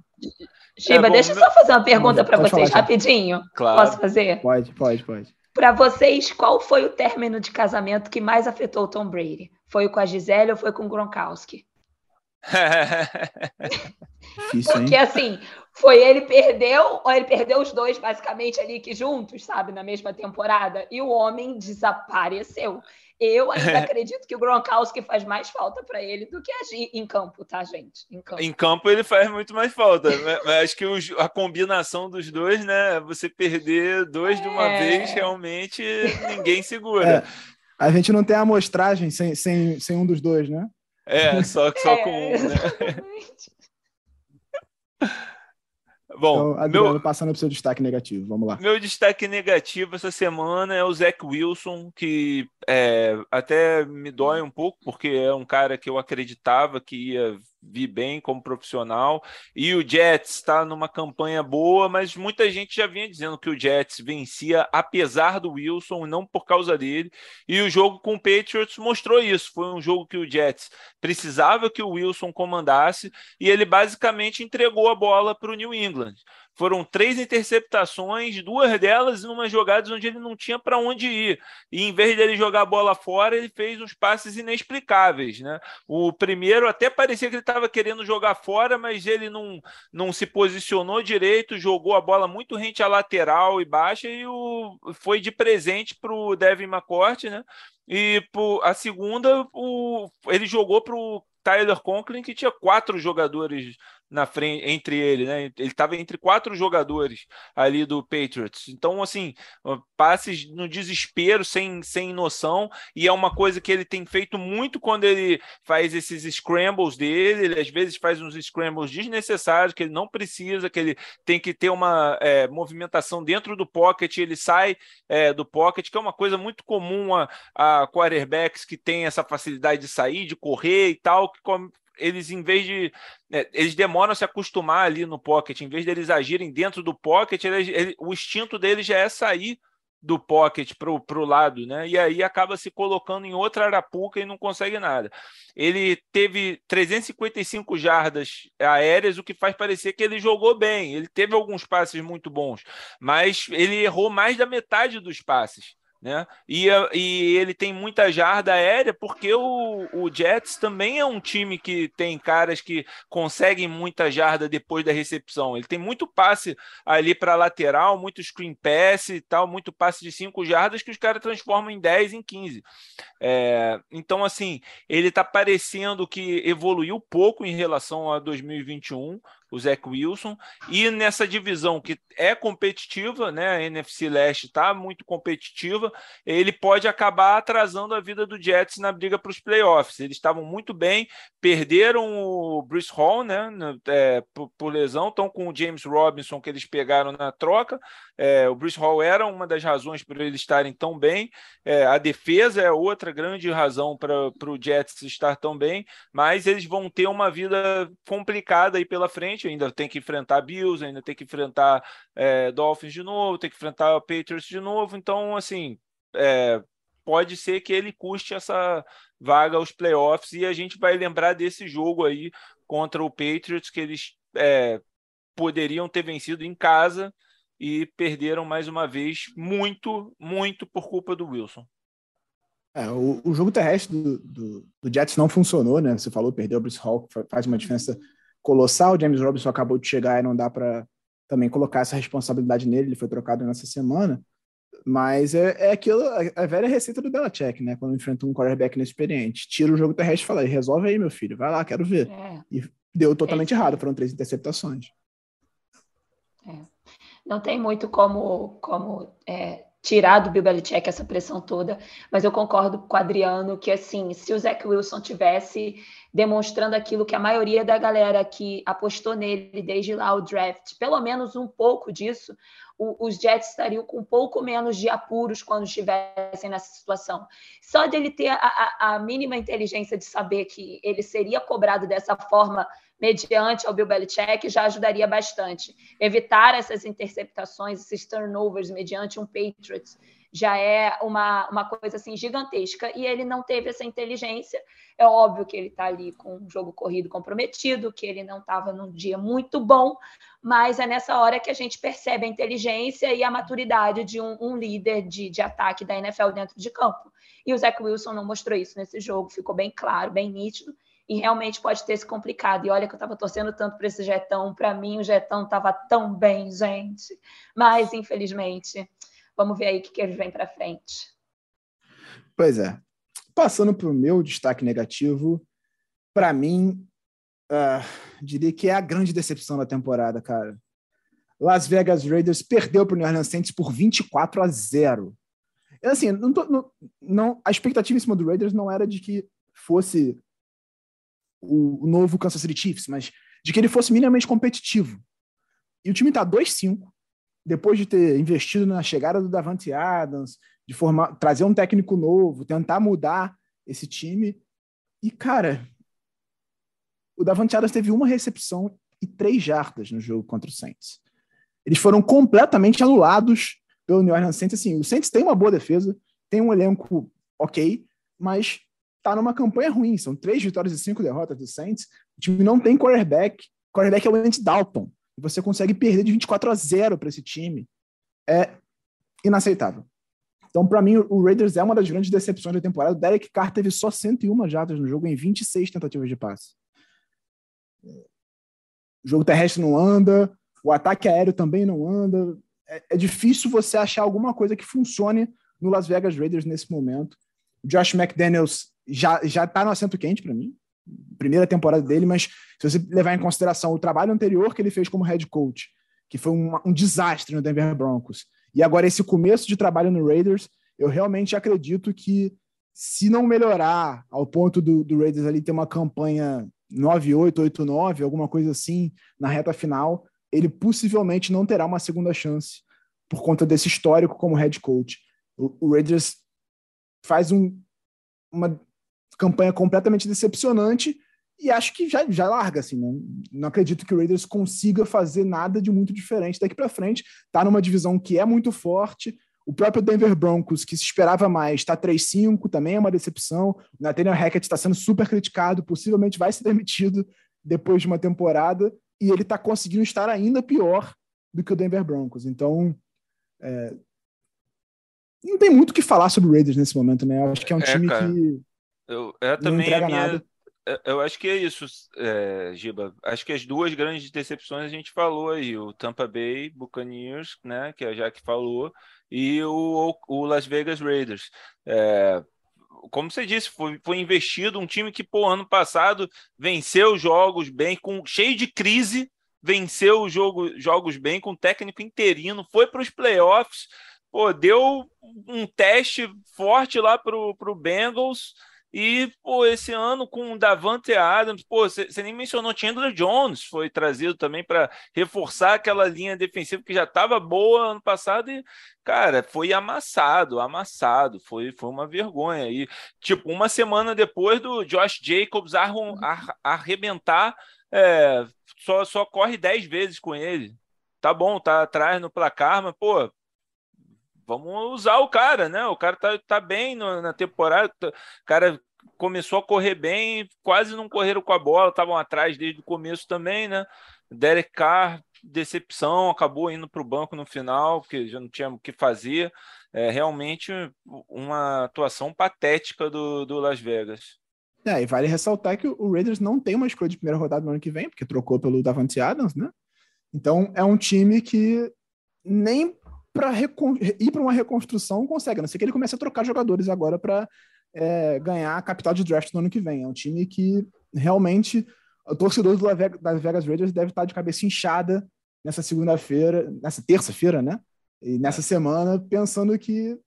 Giba, é deixa eu só fazer uma pergunta para vocês falar, rapidinho. Claro. Posso fazer? Pode, pode, pode. Para vocês, qual foi o término de casamento que mais afetou o Tom Brady? Foi com a Gisele ou foi com o Gronkowski? Difícil, Porque assim, foi ele perdeu, ou ele perdeu os dois basicamente ali que juntos, sabe, na mesma temporada, e o homem desapareceu. Eu ainda acredito que o Gronkowski faz mais falta para ele do que agir em campo, tá, gente? Em campo, em campo ele faz muito mais falta. Mas acho que a combinação dos dois, né? Você perder dois é... de uma é. vez, realmente ninguém segura. É. A gente não tem a amostragem sem, sem, sem um dos dois, né? É, só, só com um, né? Bom, então, Adriano, meu, passando para o seu destaque negativo, vamos lá. Meu destaque negativo essa semana é o Zach Wilson, que é, até me dói um pouco, porque é um cara que eu acreditava que ia vi bem como profissional. E o Jets está numa campanha boa, mas muita gente já vinha dizendo que o Jets vencia apesar do Wilson, não por causa dele. E o jogo com o Patriots mostrou isso. Foi um jogo que o Jets precisava que o Wilson comandasse e ele basicamente entregou a bola para o New England. Foram três interceptações, duas delas numa jogadas onde ele não tinha para onde ir. E em vez dele jogar a bola fora, ele fez uns passes inexplicáveis. Né? O primeiro até parecia que ele estava querendo jogar fora, mas ele não, não se posicionou direito, jogou a bola muito rente à lateral e baixa e o, foi de presente para o Devin McCourt, né? E a segunda, o, ele jogou para o Tyler Conklin, que tinha quatro jogadores na frente entre ele, né? Ele estava entre quatro jogadores ali do Patriots. Então, assim, passes no desespero, sem, sem noção, e é uma coisa que ele tem feito muito quando ele faz esses scrambles dele. Ele às vezes faz uns scrambles desnecessários, que ele não precisa, que ele tem que ter uma é, movimentação dentro do pocket, ele sai é, do pocket, que é uma coisa muito comum a, a quarterbacks que tem essa facilidade de sair, de correr e tal, que eles, em vez de. É, eles demoram a se acostumar ali no pocket, em vez deles agirem dentro do pocket, eles, ele, o instinto deles já é sair do pocket para o lado, né? E aí acaba se colocando em outra arapuca e não consegue nada. Ele teve 355 jardas aéreas, o que faz parecer que ele jogou bem. Ele teve alguns passes muito bons, mas ele errou mais da metade dos passes. Né? E, e ele tem muita jarda aérea porque o, o Jets também é um time que tem caras que conseguem muita jarda depois da recepção. Ele tem muito passe ali para lateral, muito screen pass e tal, muito passe de 5 jardas que os caras transformam em 10, em 15. É, então, assim, ele está parecendo que evoluiu pouco em relação a 2021 o Zach Wilson, e nessa divisão que é competitiva, né? A NFC Leste está muito competitiva, ele pode acabar atrasando a vida do Jets na briga para os playoffs. Eles estavam muito bem, perderam o Bruce Hall, né? É, por, por, lesão, estão com o James Robinson que eles pegaram na troca. É, o Bruce Hall era uma das razões para eles estarem tão bem. É, a defesa é outra grande razão para o Jets estar tão bem, mas eles vão ter uma vida complicada aí pela frente ainda tem que enfrentar Bills, ainda tem que enfrentar é, Dolphins de novo, tem que enfrentar Patriots de novo. Então, assim, é, pode ser que ele custe essa vaga aos playoffs e a gente vai lembrar desse jogo aí contra o Patriots que eles é, poderiam ter vencido em casa e perderam mais uma vez muito, muito por culpa do Wilson. É, o, o, jogo terrestre do, do, do, Jets não funcionou, né? Você falou, perdeu o Bruce Hall, faz uma diferença colossal. James Robinson acabou de chegar e não dá para também colocar essa responsabilidade nele. Ele foi trocado nessa semana. Mas é, é aquilo, a velha receita do Belichick, né? Quando enfrenta um quarterback inexperiente. Tira o jogo terrestre e fala, resolve aí, meu filho. Vai lá, quero ver. É. E deu totalmente é. errado. Foram três interceptações. É. Não tem muito como, como é, tirar do Bill Belichick essa pressão toda, mas eu concordo com o Adriano que, assim, se o Zach Wilson tivesse demonstrando aquilo que a maioria da galera que apostou nele desde lá o draft, pelo menos um pouco disso, o, os Jets estariam com um pouco menos de apuros quando estivessem nessa situação. Só dele ter a, a, a mínima inteligência de saber que ele seria cobrado dessa forma mediante ao Bill Belichick já ajudaria bastante. Evitar essas interceptações, esses turnovers mediante um Patriots já é uma, uma coisa assim gigantesca. E ele não teve essa inteligência. É óbvio que ele está ali com um jogo corrido comprometido, que ele não estava num dia muito bom, mas é nessa hora que a gente percebe a inteligência e a maturidade de um, um líder de, de ataque da NFL dentro de campo. E o Zach Wilson não mostrou isso nesse jogo, ficou bem claro, bem nítido e realmente pode ter se complicado. E olha que eu estava torcendo tanto para esse jetão, para mim o jetão estava tão bem, gente. Mas infelizmente Vamos ver aí o que, que ele vem para frente. Pois é. Passando para o meu destaque negativo, para mim, uh, diria que é a grande decepção da temporada, cara. Las Vegas Raiders perdeu para o New Orleans Saints por 24 a 0. Assim, não, tô, não, não, a expectativa em cima do Raiders não era de que fosse o, novo Kansas City Chiefs, mas de que ele fosse minimamente competitivo. E o time está 2-5, depois de ter investido na chegada do Davante Adams, de formar, trazer um técnico novo, tentar mudar esse time. E, cara, o Davante Adams teve uma recepção e três jardas no jogo contra o Saints. Eles foram completamente anulados pelo New Orleans Saints. Assim, o Saints tem uma boa defesa, tem um elenco ok, mas tá numa campanha ruim. São três vitórias e cinco derrotas do Saints. O time não tem quarterback. Quarterback é o Andy Dalton e você consegue perder de 24 a 0 para esse time, é inaceitável. Então, para mim, o Raiders é uma das grandes decepções da temporada. O Derek Carr teve só 101 jadas no jogo em 26 tentativas de passe. O jogo terrestre não anda, o ataque aéreo também não anda. É, é difícil você achar alguma coisa que funcione no Las Vegas Raiders nesse momento. O Josh McDaniels já, já tá no assento quente para mim. Primeira temporada dele, mas se você levar em consideração o trabalho anterior que ele fez como head coach, que foi um, um desastre no Denver Broncos, e agora esse começo de trabalho no Raiders, eu realmente acredito que se não melhorar ao ponto do, do Raiders ali ter uma campanha 9-8, 8-9, alguma coisa assim, na reta final, ele possivelmente não terá uma segunda chance por conta desse histórico como head coach. O, o Raiders faz um, uma campanha completamente decepcionante e acho que já, já larga, assim, né? Não acredito que o Raiders consiga fazer nada de muito diferente daqui para frente. Tá numa divisão que é muito forte. O próprio Denver Broncos, que se esperava mais, está 3-5, também é uma decepção. O Nathaniel Hackett está sendo super criticado, possivelmente vai ser demitido depois de uma temporada, e ele está conseguindo estar ainda pior do que o Denver Broncos. Então, é... não tem muito o que falar sobre o Raiders nesse momento, né? Eu acho que é um é, time cara, que eu, é também não entrega minha... nada. É, eu acho que é isso, é, Giba. Acho que as duas grandes decepções a gente falou aí, o Tampa Bay Buccaneers, né, que a Jaque falou, e o, o Las Vegas Raiders. É, como você disse, foi, foi investido um time que, pô, ano passado venceu jogos bem, com cheio de crise, venceu jogo, jogos bem com técnico interino, foi para os playoffs, pô, deu um teste forte lá para o Bengals e, pô, esse ano com o Davante Adams, pô, você nem mencionou Chandler Jones, foi trazido também para reforçar aquela linha defensiva que já estava boa ano passado e, cara, foi amassado, amassado, foi, foi uma vergonha. E, tipo, uma semana depois do Josh Jacobs ar, ar, arrebentar, é, só, só corre 10 vezes com ele. Tá bom, tá atrás no placar, mas, pô, vamos usar o cara, né? O cara tá, tá bem no, na temporada, tá, o cara começou a correr bem, quase não correram com a bola, estavam atrás desde o começo também, né? Derek Carr, decepção, acabou indo para o banco no final, porque já não tinha o que fazer. É realmente uma atuação patética do, do Las Vegas. É, e vale ressaltar que o Raiders não tem uma escolha de primeira rodada no ano que vem, porque trocou pelo Davante Adams, né? Então é um time que nem para ir para uma reconstrução consegue, a não ser que ele comece a trocar jogadores agora para é, ganhar a capital de draft no ano que vem. É um time que realmente o torcedor do das Vegas Raiders deve estar de cabeça inchada nessa segunda-feira, nessa terça-feira, né? E nessa é. semana, pensando que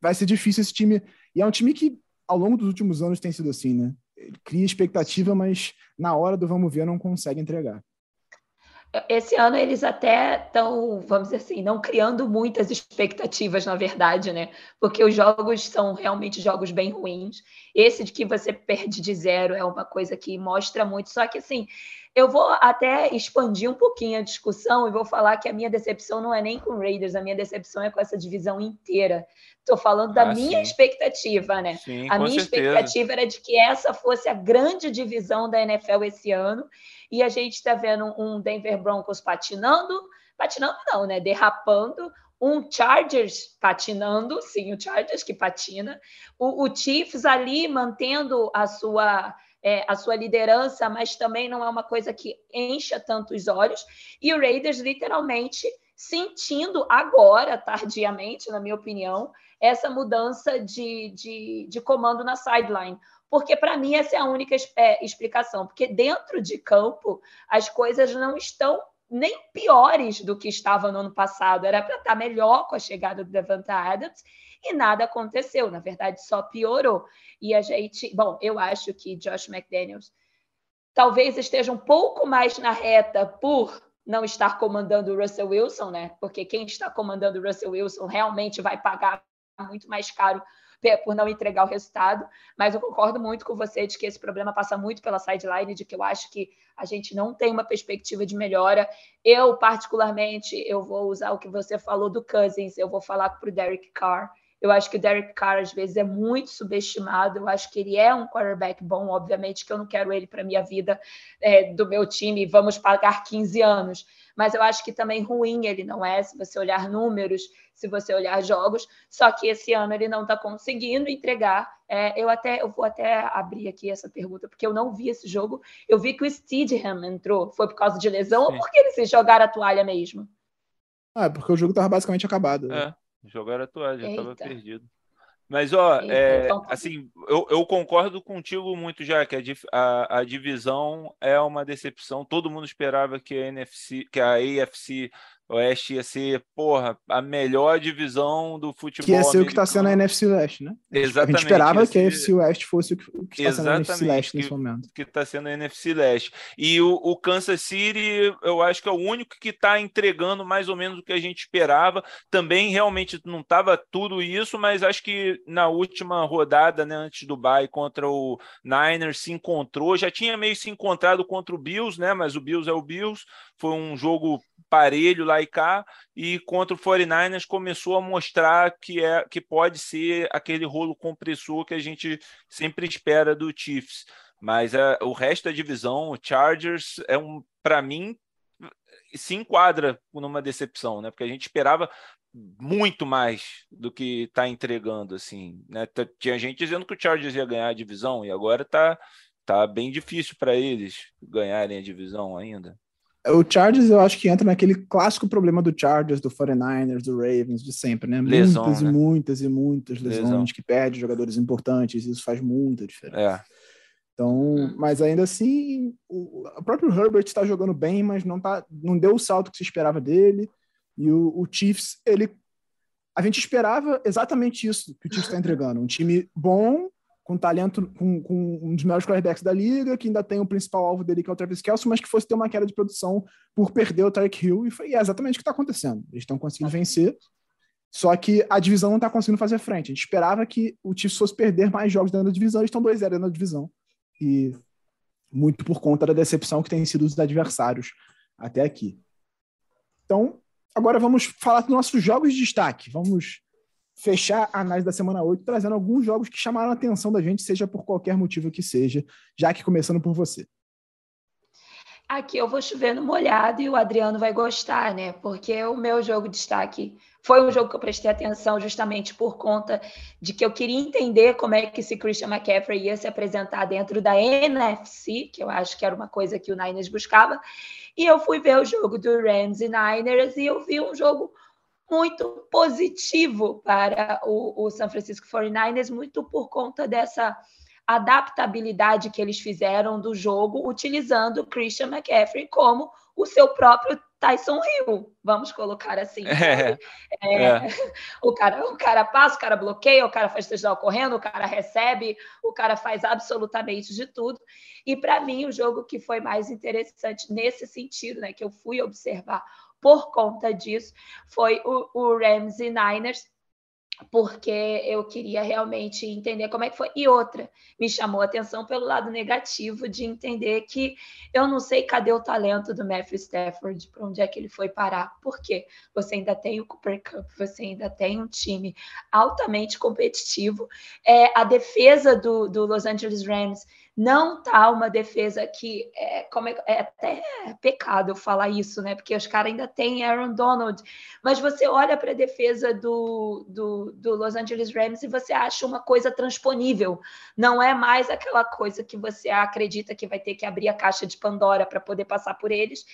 vai ser difícil esse time. E é um time que, ao longo dos últimos anos, tem sido assim, né? Ele cria expectativa, mas na hora do vamos ver não consegue entregar. Esse ano eles até estão, vamos dizer assim, não criando muitas expectativas, na verdade, né? Porque os jogos são realmente jogos bem ruins. Esse de que você perde de zero é uma coisa que mostra muito. Só que, assim, eu vou até expandir um pouquinho a discussão e vou falar que a minha decepção não é nem com o Raiders, a minha decepção é com essa divisão inteira. Estou falando da ah, minha sim. expectativa, né? Sim, a minha certeza. expectativa era de que essa fosse a grande divisão da NFL esse ano e a gente está vendo um Denver Broncos patinando, patinando não, né? Derrapando, um Chargers patinando, sim, o Chargers que patina, o, o Chiefs ali mantendo a sua é, a sua liderança, mas também não é uma coisa que encha tanto os olhos, e o Raiders literalmente sentindo agora, tardiamente, na minha opinião, essa mudança de, de, de comando na sideline. Porque para mim essa é a única é, explicação, porque dentro de campo as coisas não estão nem piores do que estavam no ano passado, era para estar tá melhor com a chegada do Devante Adams e nada aconteceu, na verdade só piorou. E a gente, bom, eu acho que Josh McDaniels talvez esteja um pouco mais na reta por não estar comandando o Russell Wilson, né? Porque quem está comandando o Russell Wilson realmente vai pagar muito mais caro por não entregar o resultado, mas eu concordo muito com você de que esse problema passa muito pela sideline, de que eu acho que a gente não tem uma perspectiva de melhora. Eu, particularmente, eu vou usar o que você falou do Cousins, eu vou falar para o Derek Carr. Eu acho que o Derek Carr, às vezes, é muito subestimado. Eu acho que ele é um quarterback bom, obviamente, que eu não quero ele para minha vida é, do meu time. Vamos pagar 15 anos. Mas eu acho que também ruim ele não é, se você olhar números, se você olhar jogos. Só que esse ano ele não está conseguindo entregar. É, eu até eu vou até abrir aqui essa pergunta, porque eu não vi esse jogo. Eu vi que o Steedham entrou. Foi por causa de lesão Sim. ou porque eles se jogaram a toalha mesmo? Ah, é porque o jogo estava basicamente acabado. É. Jogaram a toalha, já estava perdido. Mas, ó, Eita, é, então... Tá assim, eu, eu, concordo contigo muito já que a, a, a, divisão é uma decepção. Todo mundo esperava que a NFC, que a AFC Oeste ia ser, porra, a melhor divisão do futebol. Que ia ser o que está sendo a NFC West, né? Exatamente. A gente esperava que a NFC West fosse o que está sendo a NFC Leste nesse momento. Que está sendo a NFC Leste. E o, o, Kansas City, eu acho que é o único que está entregando mais ou menos o que a gente esperava. Também realmente não estava tudo isso, mas acho que na última rodada, né, antes do bye contra o Niners, se encontrou. Já tinha meio se encontrado contra o Bills, né? Mas o Bills é o Bills. Foi um jogo parelho lá cá, e contra o 49ers começou a mostrar que, é, que pode ser aquele rolo compressor que a gente sempre espera do Chiefs. Mas é, o resto da divisão, o Chargers, é um, para mim, se enquadra numa decepção, né? Porque a gente esperava muito mais do que está entregando, assim, né? Tinha gente dizendo que o Chargers ia ganhar a divisão e agora está tá bem difícil para eles ganharem a divisão ainda. O Chargers eu acho que entra naquele clássico problema do Chargers, do 49ers, do Ravens, de sempre, né? Lesão, muitas né? e muitas e muitas lesões Lesão. que perde jogadores importantes, isso faz muita diferença. É. Então, mas ainda assim, o, o próprio Herbert está jogando bem, mas não, tá, não deu o salto que se esperava dele. E o, o Chiefs, ele. A gente esperava exatamente isso que o Chiefs está entregando. Um time bom, com talento, com, com, um dos melhores quarterbacks da liga, que ainda tem o principal alvo dele, que é o Travis Kelce, mas que fosse ter uma queda de produção por perder o Tarek Hill, e foi é exatamente o que está acontecendo. Eles estão conseguindo vencer, só que a divisão não está conseguindo fazer frente. A gente esperava que o Chiefs fosse perder mais jogos dentro da divisão, eles estão 2-0 na divisão, e muito por conta da decepção que tem sido os adversários até aqui. Então, agora vamos falar dos nossos jogos de destaque. Vamos fechar a análise da semana 8, trazendo alguns jogos que chamaram a atenção da gente, seja por qualquer motivo que seja, já que começando por você. Aqui eu vou chover no molhado e o Adriano vai gostar, né? Porque o meu jogo de destaque foi um jogo que eu prestei atenção justamente por conta de que eu queria entender como é que esse Christian McCaffrey ia se apresentar dentro da NFC, que eu acho que era uma coisa que o Niners buscava. E eu fui ver o jogo do Rams e Niners e eu vi um jogo muito positivo para o, o San Francisco 49ers, muito por conta dessa adaptabilidade que eles fizeram do jogo, utilizando Christian McCaffrey como o seu próprio Tyson Hill, vamos colocar assim. É, é, é. O, cara, o cara passa, o cara bloqueia, o cara faz touchdown correndo, o cara recebe, o cara faz absolutamente de tudo. E para mim, o jogo que foi mais interessante nesse sentido, né, que eu fui observar por conta disso foi o, o Rams e Niners, porque eu queria realmente entender como é que foi. E outra, me chamou a atenção pelo lado negativo de entender que eu não sei cadê o talento do Matthew Stafford, para onde é que ele foi parar. Por quê? Você ainda tem o Cooper Cup, você ainda tem um time altamente competitivo. É, a defesa do, do Los Angeles Rams não tá uma defesa que é, como é, é até pecado eu falar isso, né? Porque os caras ainda têm Aaron Donald, mas você olha para a defesa do, do, do, Los Angeles Rams e você acha uma coisa transponível. Não é mais aquela coisa que você acredita que vai ter que abrir a caixa de Pandora para poder passar por eles.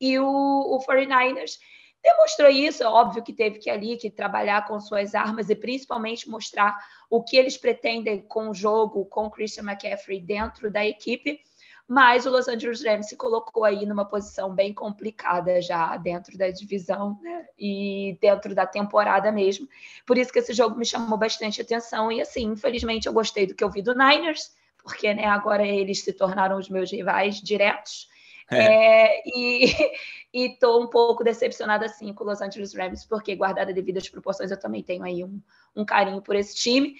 E o, o 49ers demonstrou isso, é óbvio que teve que ali que trabalhar com suas armas e principalmente mostrar o que eles pretendem com o jogo, com o Christian McCaffrey dentro da equipe, mas o Los Angeles Rams se colocou aí numa posição bem complicada já dentro da divisão né? e dentro da temporada mesmo. Por isso que esse jogo me chamou bastante atenção e assim, infelizmente eu gostei do que eu vi do Niners, porque né, agora eles se tornaram os meus rivais diretos. É. É, e estou um pouco decepcionada assim com o Los Angeles Rams, porque guardada devido às proporções, eu também tenho aí um, um carinho por esse time.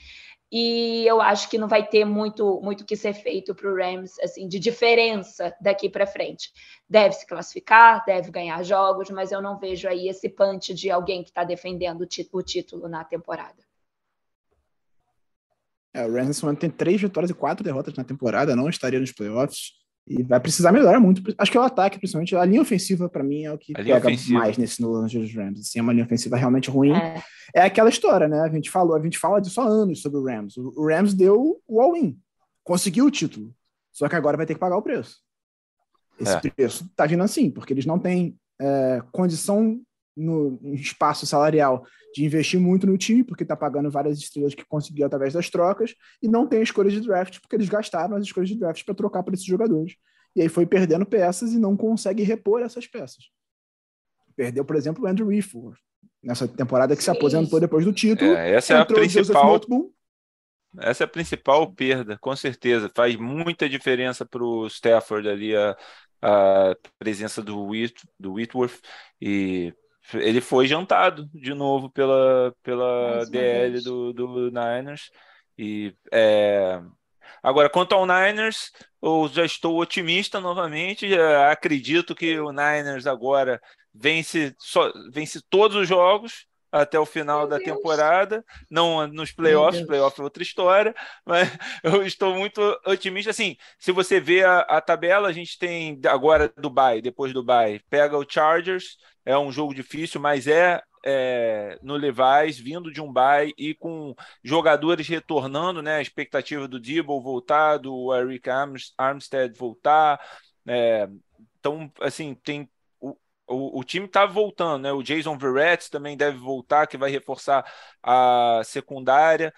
E eu acho que não vai ter muito muito que ser feito para o Rams assim de diferença daqui para frente. Deve se classificar, deve ganhar jogos, mas eu não vejo aí esse punch de alguém que está defendendo o título na temporada. É, o Rams tem três vitórias e quatro derrotas na temporada, não estaria nos playoffs. E vai precisar melhorar muito. Acho que é o ataque, principalmente. A linha ofensiva, para mim, é o que pega ofensiva. mais nesse Los Angeles Rams. Assim, é uma linha ofensiva realmente ruim. É. é. aquela história, né? A gente falou, a gente fala disso há anos sobre o Rams. O Rams deu o all-in, conseguiu o título. Só que agora vai ter que pagar o preço. Esse é. preço tá vindo assim, porque eles não têm é, condição no espaço salarial de investir muito no time, porque está pagando várias estrelas que conseguiu através das trocas, e não tem escolhas de draft, porque eles gastaram as escolhas de draft para trocar por esses jogadores. E aí foi perdendo peças e não consegue repor essas peças. Perdeu, por exemplo, o Andrew Whitford, nessa temporada que Sim. se aposentou depois do título. É, essa é a principal. Essa é a principal perda, com certeza. Faz muita diferença para o Stafford ali a, a presença do, Whit, do Whitworth e ele foi jantado de novo pela, pela DL do, do Niners. E é... agora, quanto ao Niners, eu já estou otimista novamente. Acredito que o Niners agora vence, só, vence todos os jogos até o final Meu da Deus. temporada, não nos playoffs, playoff é outra história, mas eu estou muito otimista. Assim, se você vê a, a tabela, a gente tem agora Dubai, depois do Dubai, pega o Chargers, é um jogo difícil, mas é, é no Levi's, vindo de um bye e com jogadores retornando, né? A expectativa do Dibble voltar, do Eric Armstead voltar. É, então, assim, tem o, o time está voltando, né? O Jason Verrett também deve voltar, que vai reforçar a secundária.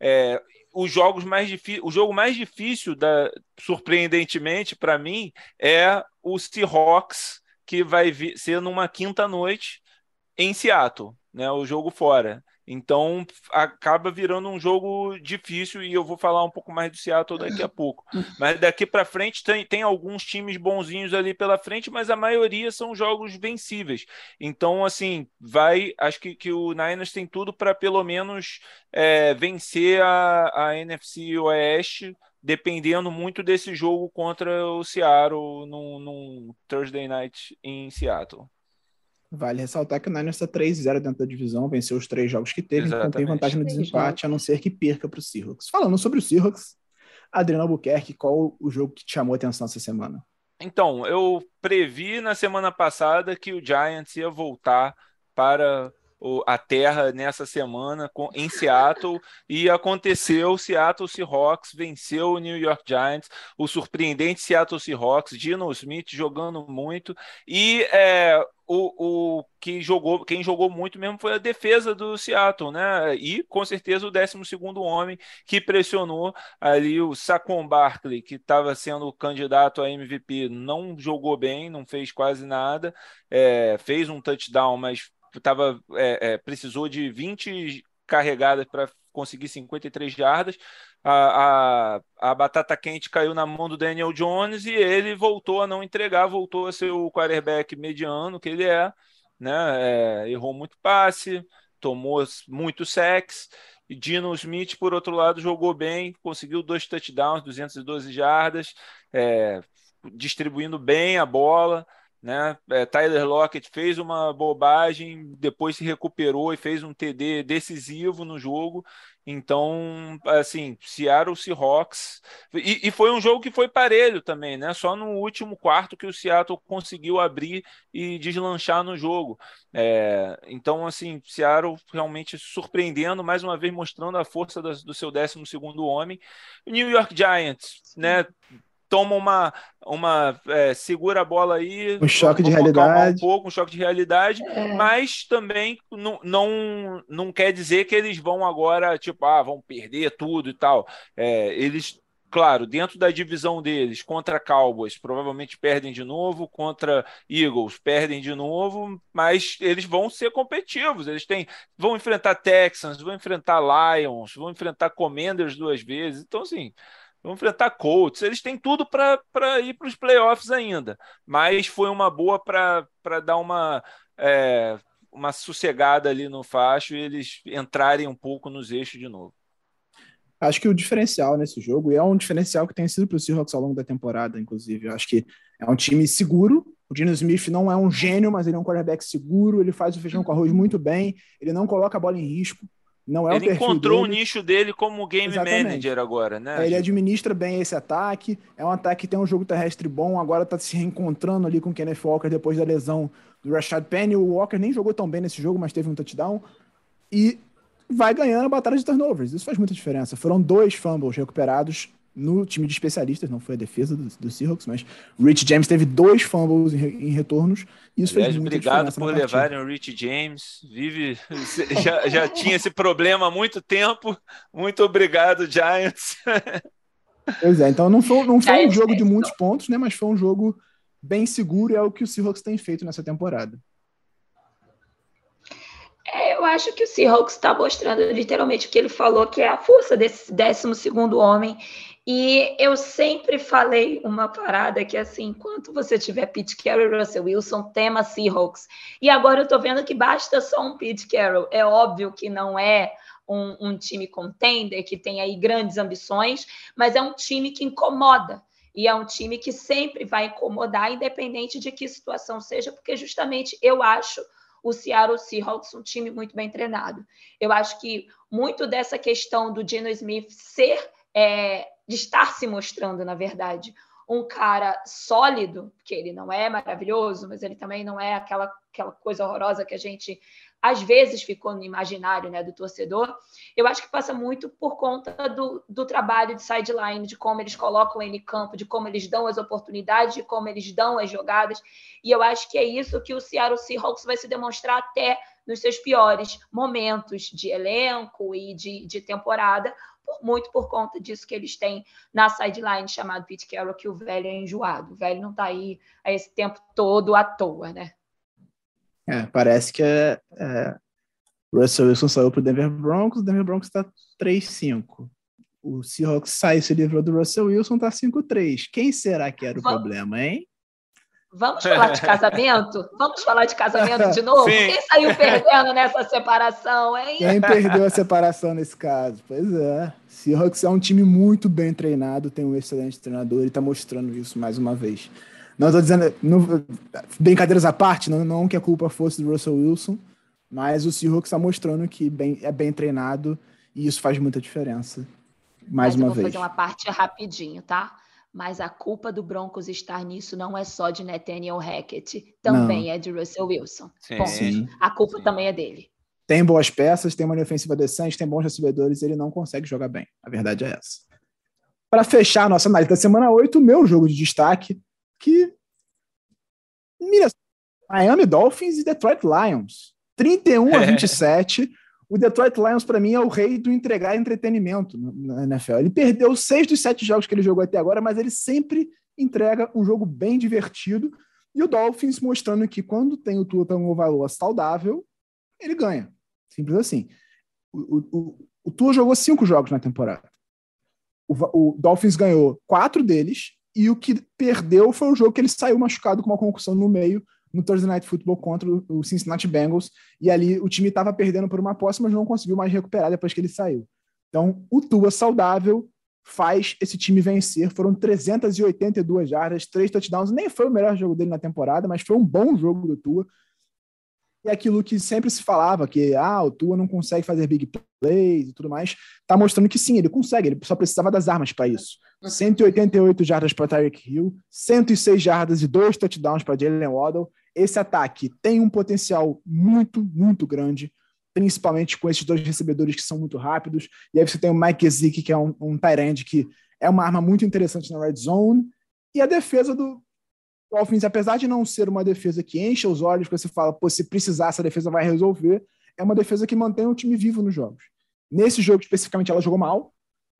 É, os jogos mais o jogo mais difícil, da, surpreendentemente para mim, é o Seahawks, que vai ser numa quinta noite em Seattle, né? O jogo fora. Então acaba virando um jogo difícil e eu vou falar um pouco mais do Seattle daqui a pouco. Mas daqui para frente tem, tem alguns times bonzinhos ali pela frente, mas a maioria são jogos vencíveis. Então, assim, vai. Acho que, que o Niners tem tudo para pelo menos é, vencer a, a NFC Oeste, dependendo muito desse jogo contra o Seattle num, num Thursday night em Seattle. Vale ressaltar que o Niners está 3-0 dentro da divisão, venceu os três jogos que teve, Exatamente. então tem vantagem no desempate, a não ser que perca para o Seahawks. Falando sobre o Seahawks, Adriano Albuquerque, qual o jogo que te chamou a atenção essa semana? Então, eu previ na semana passada que o Giants ia voltar para a terra nessa semana em Seattle e aconteceu. Seattle Seahawks venceu o New York Giants, o surpreendente Seattle Seahawks, Dino Smith jogando muito e é, o, o que jogou, quem jogou muito mesmo foi a defesa do Seattle, né? E com certeza o 12 homem que pressionou ali o Saquon Barkley, que estava sendo candidato a MVP, não jogou bem, não fez quase nada, é, fez um touchdown, mas tava, é, é, precisou de 20 carregadas para conseguir 53 jardas. A, a, a, batata quente caiu na mão do Daniel Jones e ele voltou a não entregar, voltou a ser o quarterback mediano que ele é, né? É, errou muito passe, tomou muito sex. E Dino Smith, por outro lado, jogou bem, conseguiu dois touchdowns, 212 jardas, é, distribuindo bem a bola né? É, Tyler Lockett fez uma bobagem, depois se recuperou e fez um TD decisivo no jogo. Então, assim, Seattle Seahawks. E, e, foi um jogo que foi parelho também, né? Só no último quarto que o Seattle conseguiu abrir e deslanchar no jogo. É, então, assim, Seattle realmente surpreendendo, mais uma vez mostrando a força do, do seu 12 homem. New York Giants, né? Toma uma, uma é, segura a bola aí, um choque de realidade, um pouco, um choque de realidade, é. mas também não, não, não quer dizer que eles vão agora, tipo, ah, vão perder tudo e tal. É, eles claro, dentro da divisão deles, contra Cowboys, provavelmente perdem de novo, contra Eagles, perdem de novo, mas eles vão ser competitivos. Eles têm, vão enfrentar Texans, vão enfrentar Lions, vão enfrentar Commanders duas vezes. Então, assim, vão enfrentar Colts. Eles têm tudo para ir para os playoffs ainda. Mas foi uma boa para dar uma, é, uma sossegada ali no facho e eles entrarem um pouco nos eixos de novo. Acho que o diferencial nesse jogo, e é um diferencial que tem sido para o Seahawks ao longo da temporada, inclusive, eu acho que é um time seguro. O Dino Smith não é um gênio, mas ele é um quarterback seguro, ele faz o feijão com arroz muito bem, ele não coloca a bola em risco. Não é ele encontrou dele. o nicho dele como game Exatamente. manager agora, né? Ele administra bem esse ataque. É um ataque que tem um jogo terrestre bom. Agora tá se reencontrando ali com o Kenneth Walker depois da lesão do Rashad Penny. O Walker nem jogou tão bem nesse jogo, mas teve um touchdown. E vai ganhando a batalha de turnovers. Isso faz muita diferença. Foram dois fumbles recuperados no time de especialistas, não foi a defesa do, do Seahawks, mas o Rich James teve dois fumbles em, em retornos. E isso Aliás, fez muita obrigado por levarem o Rich James. Vive, já, já tinha esse problema há muito tempo. Muito obrigado, Giants. Pois é, então não foi, não foi um jogo de muitos pontos, né? Mas foi um jogo bem seguro e é o que o Seahawks tem feito nessa temporada. É, eu acho que o Seahawks está mostrando literalmente o que ele falou, que é a força desse 12 homem. E eu sempre falei uma parada que, assim, enquanto você tiver Pete Carroll e Russell Wilson, tema Seahawks. E agora eu tô vendo que basta só um Pete Carroll. É óbvio que não é um, um time contender, que tem aí grandes ambições, mas é um time que incomoda. E é um time que sempre vai incomodar, independente de que situação seja, porque justamente eu acho o Seattle Seahawks um time muito bem treinado. Eu acho que muito dessa questão do Geno Smith ser, é, de estar se mostrando, na verdade, um cara sólido, que ele não é maravilhoso, mas ele também não é aquela, aquela coisa horrorosa que a gente às vezes ficou no imaginário né, do torcedor, eu acho que passa muito por conta do, do trabalho de sideline, de como eles colocam ele em campo, de como eles dão as oportunidades, de como eles dão as jogadas. E eu acho que é isso que o Seattle Seahawks vai se demonstrar até nos seus piores momentos de elenco e de, de temporada, por, muito por conta disso que eles têm na sideline chamado Pete Carroll, que o velho é enjoado. O velho não está aí a esse tempo todo à toa, né? É, parece que é, é, Russell Wilson saiu pro Denver Broncos, o Denver Broncos tá 3-5. O Seahawks sai e se livrou do Russell Wilson, tá 5-3. Quem será que era o Vamos- problema, hein? Vamos falar de casamento? Vamos falar de casamento de novo? Sim. Quem saiu perdendo nessa separação, hein? Quem perdeu a separação nesse caso? Pois é. Seahawks é um time muito bem treinado, tem um excelente treinador e tá mostrando isso mais uma vez. Não tô dizendo, não- brincadeiras à parte, não, não que a culpa fosse do Russell Wilson, mas o Seahawks está mostrando que bem, é bem treinado e isso faz muita diferença. Mais Mas eu uma vou vez. fazer uma parte rapidinho, tá? Mas a culpa do Broncos estar nisso não é só de Nathaniel Hackett, também é de Russell Wilson. Sim. Ponto. Sim. A culpa Sim. também é dele. Tem boas peças, tem uma linha ofensiva decente, tem bons recebedores, ele não consegue jogar bem. A verdade é essa. Para fechar a nossa análise da semana 8, o meu jogo de destaque, que Miami Dolphins e Detroit Lions. 31 a 27. O Detroit Lions, para mim, é o rei do entregar entretenimento na NFL. Ele perdeu seis dos sete jogos que ele jogou até agora, mas ele sempre entrega um jogo bem divertido. E o Dolphins mostrando que quando tem o Tua Tagovailoa saudável, ele ganha. Simples assim. O, o, o, o Tua jogou cinco jogos na temporada. O, o, Dolphins ganhou quatro deles e o que perdeu foi o jogo que ele saiu machucado com uma concussão no meio no Thursday Night Football contra o Cincinnati Bengals e ali o time estava perdendo por uma posse, mas não conseguiu mais recuperar depois que ele saiu. Então, o Tua saudável faz esse time vencer. Foram 382 jardas, três touchdowns. Nem foi o melhor jogo dele na temporada, mas foi um bom jogo do Tua. E aquilo que sempre se falava, que ah, o Tua não consegue fazer big plays e tudo mais, tá mostrando que sim, ele consegue, ele só precisava das armas para isso. 188 jardas para Tyreek Hill, 106 jardas e dois touchdowns para Jalen Waddle. Esse ataque tem um potencial muito, muito grande, principalmente com esses dois recebedores que são muito rápidos. E aí você tem o Mike Gesicki, que é um, um tight end, que é uma arma muito interessante na red zone. E a defesa do Dolphins, apesar de não ser uma defesa que enche os olhos, que você fala, pô, se precisar, essa defesa vai resolver, é uma defesa que mantém o time vivo nos jogos. Nesse jogo, especificamente, ela jogou mal,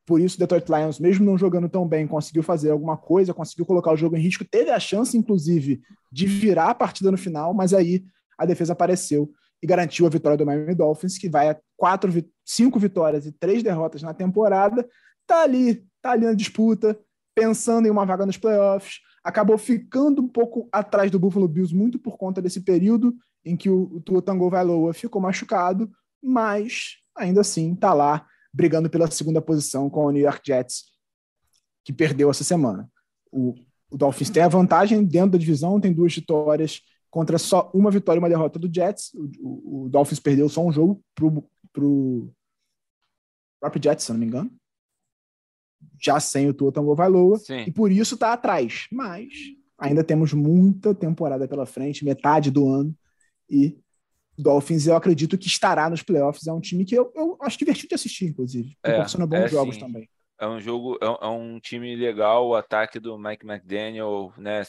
por isso, Detroit Lions, mesmo não jogando tão bem, conseguiu fazer alguma coisa, conseguiu colocar o jogo em risco, teve a chance, inclusive, de virar a partida no final, mas aí a defesa apareceu e garantiu a vitória do Miami Dolphins, que vai a quatro, cinco vitórias e três derrotas na temporada, tá ali, tá ali na disputa, pensando em uma vaga nos playoffs, acabou ficando um pouco atrás do Buffalo Bills, muito por conta desse período em que o, o Tua Tagovailoa ficou machucado, mas ainda assim tá lá brigando pela segunda posição com o New York Jets, que perdeu essa semana. O, o, Dolphins tem a vantagem dentro da divisão, tem duas vitórias contra só uma vitória e uma derrota do Jets. O, o, o Dolphins perdeu só um jogo pro, pro, próprio Jets, se não me engano. Já sem o Tua Tagovailoa. E por isso está atrás. Mas ainda temos muita temporada pela frente, metade do ano. E Dolphins, eu acredito que estará nos playoffs. É um time que eu, eu acho divertido de assistir, inclusive. É, Proporciona bons é, jogos sim. também. É um jogo, é, é um time legal. O ataque do Mike McDaniel, né?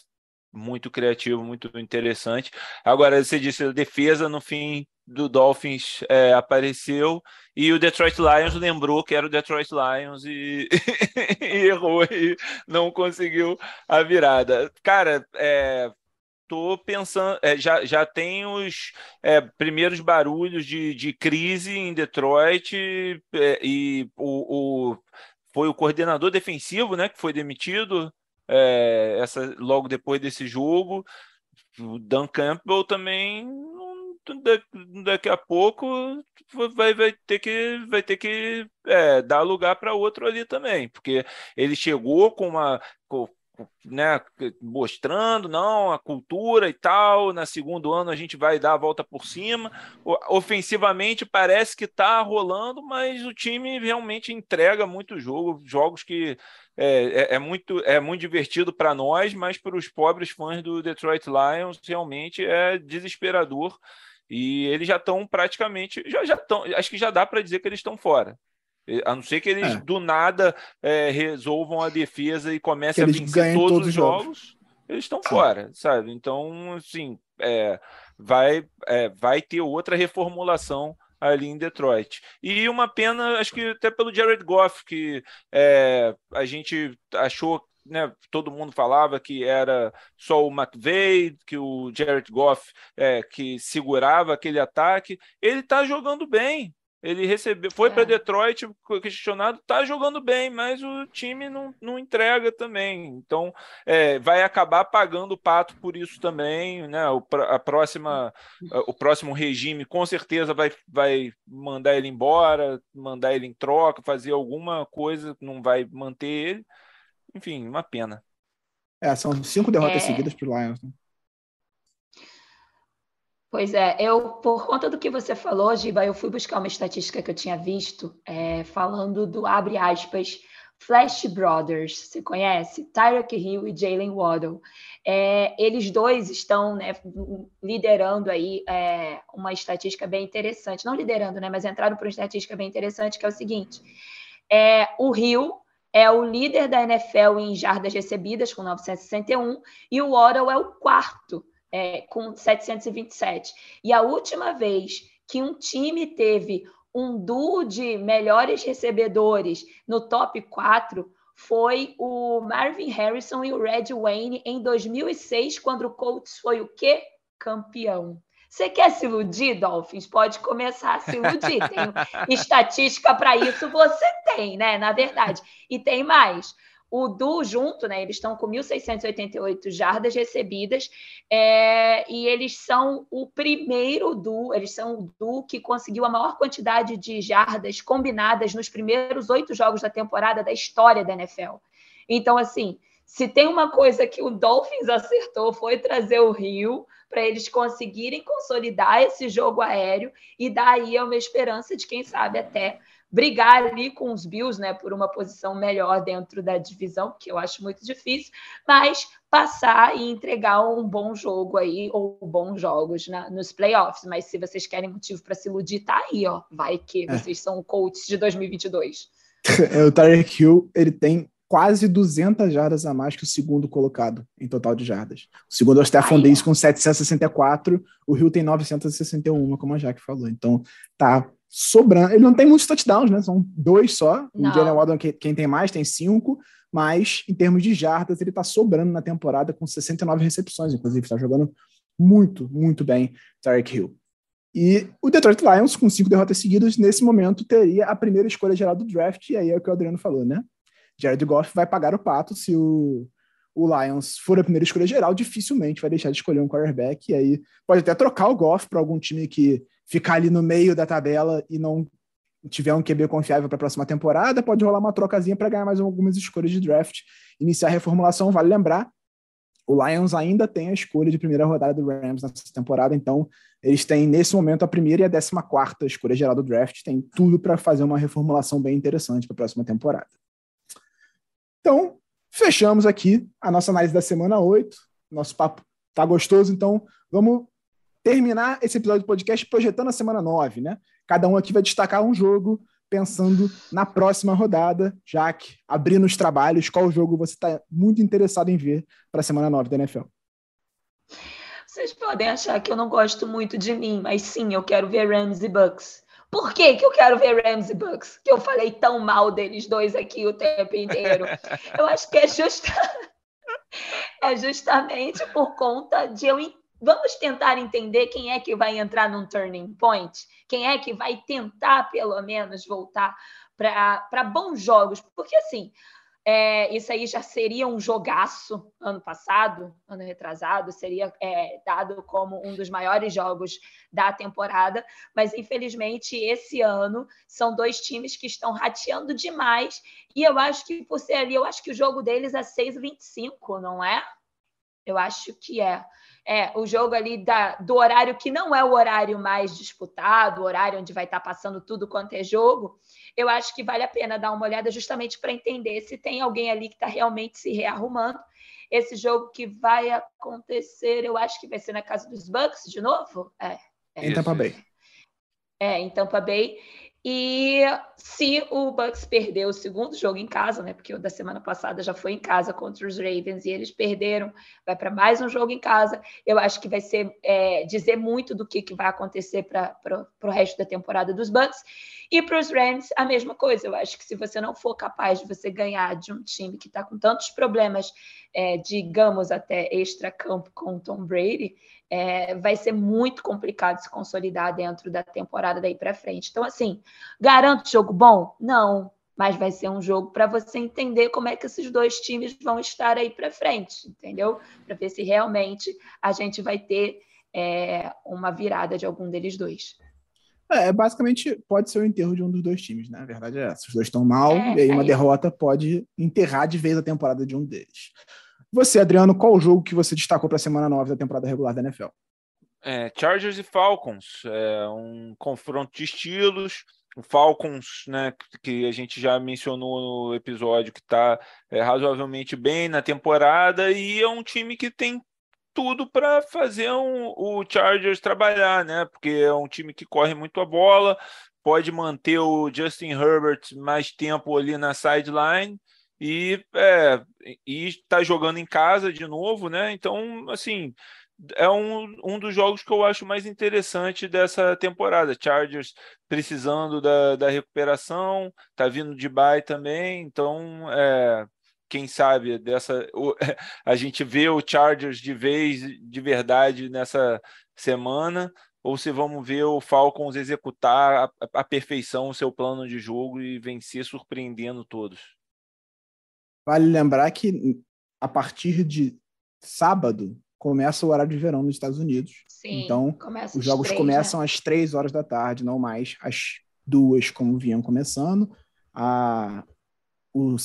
Muito criativo, muito interessante. Agora, você disse a defesa, no fim do Dolphins é, apareceu e o Detroit Lions lembrou que era o Detroit Lions e, e errou e não conseguiu a virada. Cara, é, tô pensando, é, já, já tem os é, primeiros barulhos de, de crise em Detroit é, e o, o, foi o coordenador defensivo, né, que foi demitido é, essa, logo depois desse jogo. O Dan Campbell também daqui a pouco vai, vai ter que, vai ter que é, dar lugar para outro ali também, porque ele chegou com uma. Né, mostrando não a cultura e tal. Na segundo ano a gente vai dar a volta por cima. Ofensivamente parece que está rolando, mas o time realmente entrega muito jogo, jogos que é, é, é muito é muito divertido para nós, mas para os pobres fãs do Detroit Lions realmente é desesperador. E eles já estão praticamente, já já estão, acho que já dá para dizer que eles estão fora. A não ser que eles é. do nada é, resolvam a defesa e comecem a vencer todos, todos, os jogos, jogos eles estão fora, sabe? Então, assim, é, vai, é, vai ter outra reformulação ali em Detroit. E uma pena, acho que até pelo Jared Goff, que é, a gente achou né, todo mundo falava que era só o McVeigh, que o Jared Goff é, que segurava aquele ataque. Ele está jogando bem. Ele recebeu, foi é. para Detroit questionado, está jogando bem, mas o time não, não entrega também. Então, é, vai acabar pagando o pato por isso também. Né? O, a próxima, o próximo regime com certeza vai, vai mandar ele embora, mandar ele em troca, fazer alguma coisa, não vai manter ele. Enfim, uma pena. É, são cinco derrotas é... seguidas para o Lions. Né? Pois é, eu, por conta do que você falou, Giba, eu fui buscar uma estatística que eu tinha visto, é, falando do, abre aspas, Flash Brothers, você conhece? Tyreek Hill e Jalen Waddle. É, eles dois estão né, liderando aí é, uma estatística bem interessante. Não liderando, né, mas entraram para uma estatística bem interessante, que é o seguinte. É, o Hill é o líder da NFL em jardas recebidas, com 961, e o Waddle é o quarto, é, com 727. E a última vez que um time teve um duo de melhores recebedores no top 4 foi o Marvin Harrison e o Red Wayne em 2006, quando o Colts foi o quê? Campeão. Você quer se iludir, Dolphins? Pode começar a se iludir. Tem estatística para isso, você tem, né? Na verdade. E tem mais. O Du junto, né? Eles estão com 1.688 jardas recebidas é, e eles são o primeiro Du, eles são o Du que conseguiu a maior quantidade de jardas combinadas nos primeiros oito jogos da temporada da história da NFL. Então, assim, se tem uma coisa que o Dolphins acertou foi trazer o Rio para eles conseguirem consolidar esse jogo aéreo e daí é uma esperança de quem sabe até brigar ali com os Bills, né, por uma posição melhor dentro da divisão, que eu acho muito difícil, mas passar e entregar um bom jogo aí ou bons jogos na, nos playoffs. Mas se vocês querem motivo para se iludir, tá aí, ó. Vai que é. vocês são coaches de 2022. É, o Tyreek Hill, ele tem quase 200 jardas a mais que o segundo colocado em total de jardas. O segundo é o Stefan Diggs com 764, o Rio tem 961, como a Jaque falou. Então, tá sobrando. Ele não tem muitos touchdowns, né? São dois só. Não. O Jalen Waddle, quem tem mais, tem cinco. Mas, em termos de jardas, ele tá sobrando na temporada com 69 recepções, inclusive. Tá jogando muito, muito bem, Tarek Hill. E o Detroit Lions, com cinco derrotas seguidas, nesse momento teria a primeira escolha geral do draft, e aí é o que o Adriano falou, né? Jared Goff vai pagar o pato se o, o Lions for a primeira escolha geral, dificilmente vai deixar de escolher um quarterback. E aí pode até trocar o Goff para algum time que ficar ali no meio da tabela e não tiver um QB confiável para a próxima temporada, pode rolar uma trocazinha para ganhar mais algumas escolhas de draft, iniciar a reformulação. Vale lembrar o Lions ainda tem a escolha de primeira rodada do Rams nessa temporada, então eles têm nesse momento a primeira e a décima quarta escolha geral do draft, tem tudo para fazer uma reformulação bem interessante para a próxima temporada. Então, fechamos aqui a nossa análise da semana 8. Nosso papo tá gostoso, então vamos terminar esse episódio do podcast projetando a semana 9, né? Cada um aqui vai destacar um jogo pensando na próxima rodada. Jaque, abrindo os trabalhos, qual jogo você está muito interessado em ver para a semana 9 da NFL? Vocês podem achar que eu não gosto muito de mim, mas sim, eu quero ver Rams e Bucks. Por que, que eu quero ver Rams e Bucks? Que eu falei tão mal deles dois aqui o tempo inteiro. Eu acho que é, justa... é justamente por conta de eu vamos tentar entender quem é que vai entrar num turning point, quem é que vai tentar, pelo menos, voltar para bons jogos. Porque, assim, é, isso aí já seria um jogaço ano passado, ano retrasado, seria é, dado como um dos maiores jogos da temporada, mas infelizmente esse ano são dois times que estão rateando demais, e eu acho que por ser ali, eu acho que o jogo deles é 6,25, não é? Eu acho que é é, o jogo ali da, do horário que não é o horário mais disputado, o horário onde vai estar passando tudo quanto é jogo, eu acho que vale a pena dar uma olhada justamente para entender se tem alguém ali que está realmente se rearrumando. Esse jogo que vai acontecer, eu acho que vai ser na casa dos Bucks de novo. É, é. Em Tampa Bay. É, em Tampa Bay. E se o Bucks perder o segundo jogo em casa, né? Porque o da semana passada já foi em casa contra os Ravens e eles perderam, vai para mais um jogo em casa. Eu acho que vai ser é, dizer muito do que, que vai acontecer para o resto da temporada dos Bucks. E para os Rams, a mesma coisa. Eu acho que se você não for capaz de você ganhar de um time que está com tantos problemas, é, digamos até extra-campo com o Tom Brady, é, vai ser muito complicado se consolidar dentro da temporada daí para frente. Então, assim, garanto jogo bom? Não, mas vai ser um jogo para você entender como é que esses dois times vão estar aí para frente, entendeu? Para ver se realmente a gente vai ter é, uma virada de algum deles dois. É, basicamente pode ser o enterro de um dos dois times, né? A verdade é essa. Os dois estão mal, é, e aí uma é derrota pode enterrar de vez a temporada de um deles. Você, Adriano, qual o jogo que você destacou para a semana 9 da temporada regular da NFL? É, Chargers e Falcons, é um confronto de estilos. O Falcons, né, que a gente já mencionou no episódio, que está é, razoavelmente bem na temporada, e é um time que tem tudo para fazer um, o Chargers trabalhar, né? Porque é um time que corre muito a bola, pode manter o Justin Herbert mais tempo ali na sideline e é, está jogando em casa de novo, né? Então, assim, é um, um dos jogos que eu acho mais interessante dessa temporada. Chargers precisando da, da recuperação, tá vindo de bye também, então é, quem sabe dessa o, a gente vê o Chargers de vez de verdade nessa semana ou se vamos ver o Falcons executar a, a perfeição o seu plano de jogo e vencer surpreendendo todos. Vale lembrar que a partir de sábado começa o horário de verão nos Estados Unidos. Sim, então, os jogos três, começam né? às três horas da tarde, não mais às duas, como vinham começando. A, o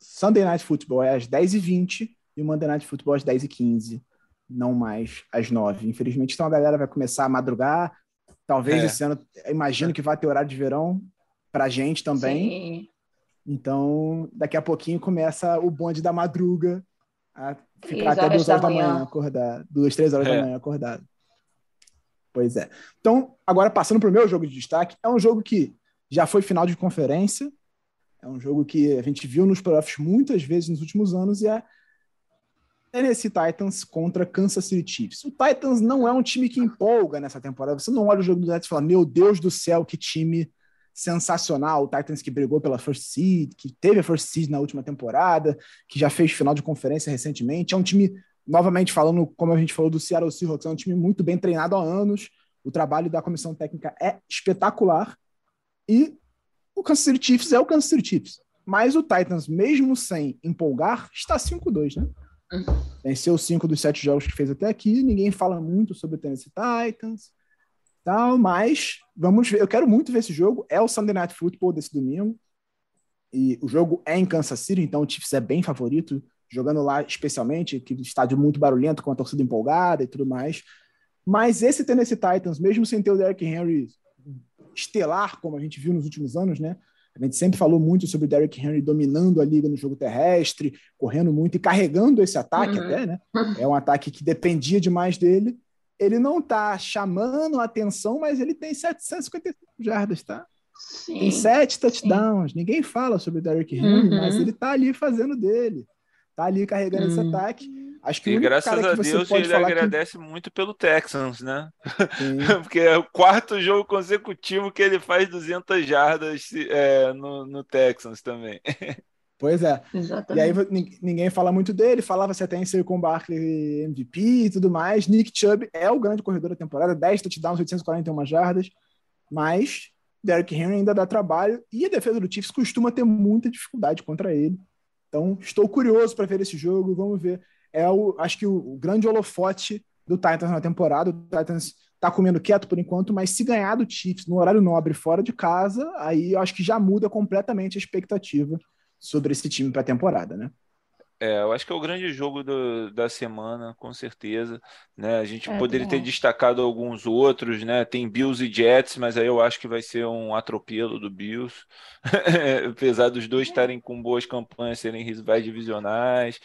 Sunday Night Football é às 10h20 e o Monday Night Football às 10h15, não mais às 9 Infelizmente, então a galera vai começar a madrugar. Talvez é. esse ano, imagino que vai ter horário de verão para gente também. Sim. Então, daqui a pouquinho começa o bonde da madruga a ficar até duas horas da manhã, manhã acordado. Duas, três horas é. da manhã acordado. Pois é. Então, agora passando para o meu jogo de destaque, é um jogo que já foi final de conferência, é um jogo que a gente viu nos playoffs muitas vezes nos últimos anos e é Tennessee Titans contra Kansas City Chiefs. O Titans não é um time que empolga nessa temporada. Você não olha o jogo do Nets e fala, meu Deus do céu, que time sensacional. O Titans que brigou pela first seed, que teve a first seed na última temporada, que já fez final de conferência recentemente. É um time, novamente falando, como a gente falou do Seattle Seahawks, é um time muito bem treinado há anos. O trabalho da comissão técnica é espetacular. E o Kansas City Chiefs é o Kansas City Chiefs. Mas o Titans, mesmo sem empolgar, está 5-2, né? Uhum. Venceu cinco dos sete jogos que fez até aqui. Ninguém fala muito sobre o Tennessee Titans tal, mas vamos ver. Eu quero muito ver esse jogo. É o Sunday Night Football desse domingo. E o jogo é em Kansas City, então o Chiefs é bem favorito, jogando lá especialmente, que estádio muito barulhento, com a torcida empolgada e tudo mais. Mas esse Tennessee Titans, mesmo sem ter o Derrick Henry estelar, como a gente viu nos últimos anos, né? A gente sempre falou muito sobre o Derrick Henry dominando a liga no jogo terrestre, correndo muito e carregando esse ataque uhum. até, né? É um ataque que dependia demais dele. Ele não está chamando a atenção, mas ele tem 755 jardas, tá? Sim, tem sete touchdowns. Sim. Ninguém fala sobre o Derrick Henry, uhum. mas ele está ali fazendo dele. Está ali carregando uhum. esse ataque. Acho que e graças a Deus ele agradece que... muito pelo Texans, né? Porque é o quarto jogo consecutivo que ele faz 200 jardas é, no, no Texans também. Pois é. Exatamente. E aí ninguém fala muito dele, falava-se até em ser com Barkley MVP e tudo mais. Nick Chubb é o grande corredor da temporada, 10 touchdowns, 841 jardas, mas Derrick Henry ainda dá trabalho e a defesa do Chiefs costuma ter muita dificuldade contra ele. Então, estou curioso para ver esse jogo, vamos ver é o, acho que o, o grande holofote do Titans na temporada. O Titans tá comendo quieto por enquanto, mas se ganhar do Chiefs no horário nobre fora de casa, aí eu acho que já muda completamente a expectativa sobre esse time para a temporada, né? É, eu acho que é o grande jogo do, da semana, com certeza. Né? A gente é, poderia ter destacado alguns outros, né? Tem Bills e Jets, mas aí eu acho que vai ser um atropelo do Bills. Apesar dos dois estarem com boas campanhas, serem rivais divisionais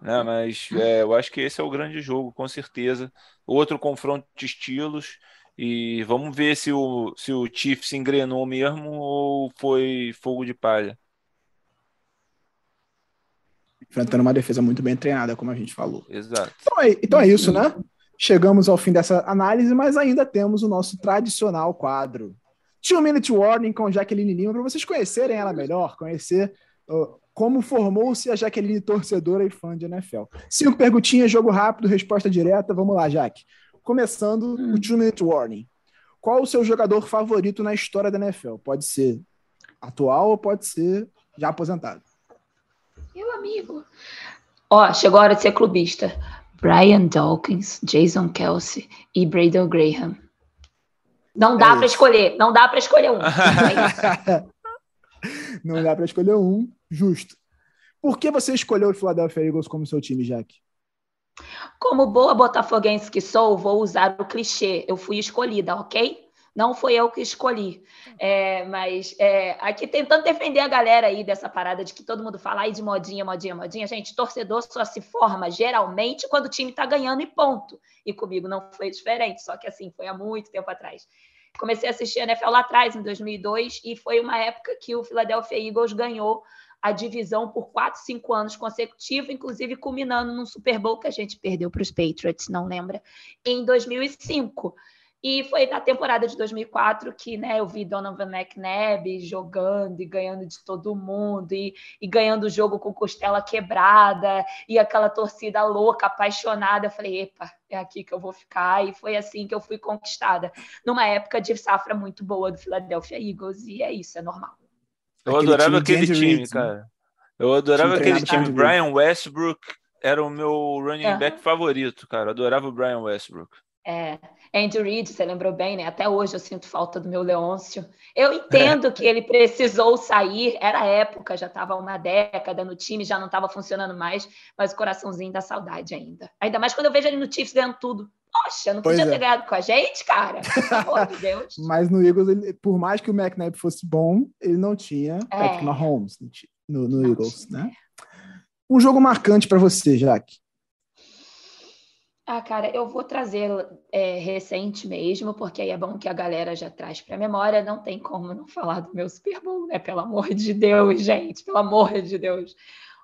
né? Mas é, eu acho que esse é o grande jogo, com certeza. Outro confronto de estilos. E vamos ver se o, se o Chiefs engrenou mesmo ou foi fogo de palha. Enfrentando uma defesa muito bem treinada, como a gente falou. Exato. Então é, então é isso, né? Chegamos ao fim dessa análise, mas ainda temos o nosso tradicional quadro. Two Minute Warning com Jaqueline Lima, para vocês conhecerem ela melhor, conhecer uh, como formou-se a Jaqueline torcedora e fã de NFL? Cinco perguntinhas, jogo rápido, resposta direta. Vamos lá, Jaque. Começando hum. o Two Minute Warning. Qual o seu jogador favorito na história da NFL? Pode ser atual ou pode ser já aposentado. Amigo. Ó, chegou a hora de ser clubista. Brian Dawkins, Jason Kelsey e Braden Graham. Não dá é para escolher, não dá para escolher um. não dá para escolher um justo. Por que você escolheu o Philadelphia Eagles como seu time, Jack? Como boa botafoguense que sou, vou usar o clichê. Eu fui escolhida, ok? Não foi eu que escolhi. É, mas é, aqui tentando defender a galera aí dessa parada de que todo mundo fala aí de modinha, modinha, modinha. Gente, torcedor só se forma geralmente quando o time tá ganhando e ponto. E comigo não foi diferente, só que assim, foi há muito tempo atrás. Comecei a assistir a NFL lá atrás, em 2002, e foi uma época que o Philadelphia Eagles ganhou a divisão por quatro, cinco anos consecutivos, inclusive culminando num Super Bowl que a gente perdeu para os Patriots, não lembra? Em 2005. E foi na temporada de 2004 que né, eu vi Donovan McNabb jogando e ganhando de todo mundo, e, e ganhando o jogo com costela quebrada, e aquela torcida louca, apaixonada. Eu falei, epa, é aqui que eu vou ficar. E foi assim que eu fui conquistada, numa época de safra muito boa do Philadelphia Eagles, e é isso, é normal. Eu aquele adorava time aquele time, Reed, cara. Eu adorava aquele time. Brian Westbrook era o meu running uhum. back favorito, cara. Eu adorava o Brian Westbrook. É, Andrew Reid, você lembrou bem, né? Até hoje eu sinto falta do meu Leôncio. Eu entendo que ele precisou sair, era época, já estava uma década no time, já não estava funcionando mais, mas o coraçãozinho dá saudade ainda. Ainda mais quando eu vejo ele no Chiefs ganhando tudo. Poxa, não podia é. ter ganhado com a gente, cara? Pelo amor de Deus. Mas no Eagles, ele, por mais que o McNabb fosse bom, ele não tinha é. Patrick Mahomes no, no Eagles, né? Um jogo marcante para você, Jaque. Ah, cara, eu vou trazer é, recente mesmo, porque aí é bom que a galera já traz para a memória. Não tem como não falar do meu Super Bowl, né? Pelo amor de Deus, gente, pelo amor de Deus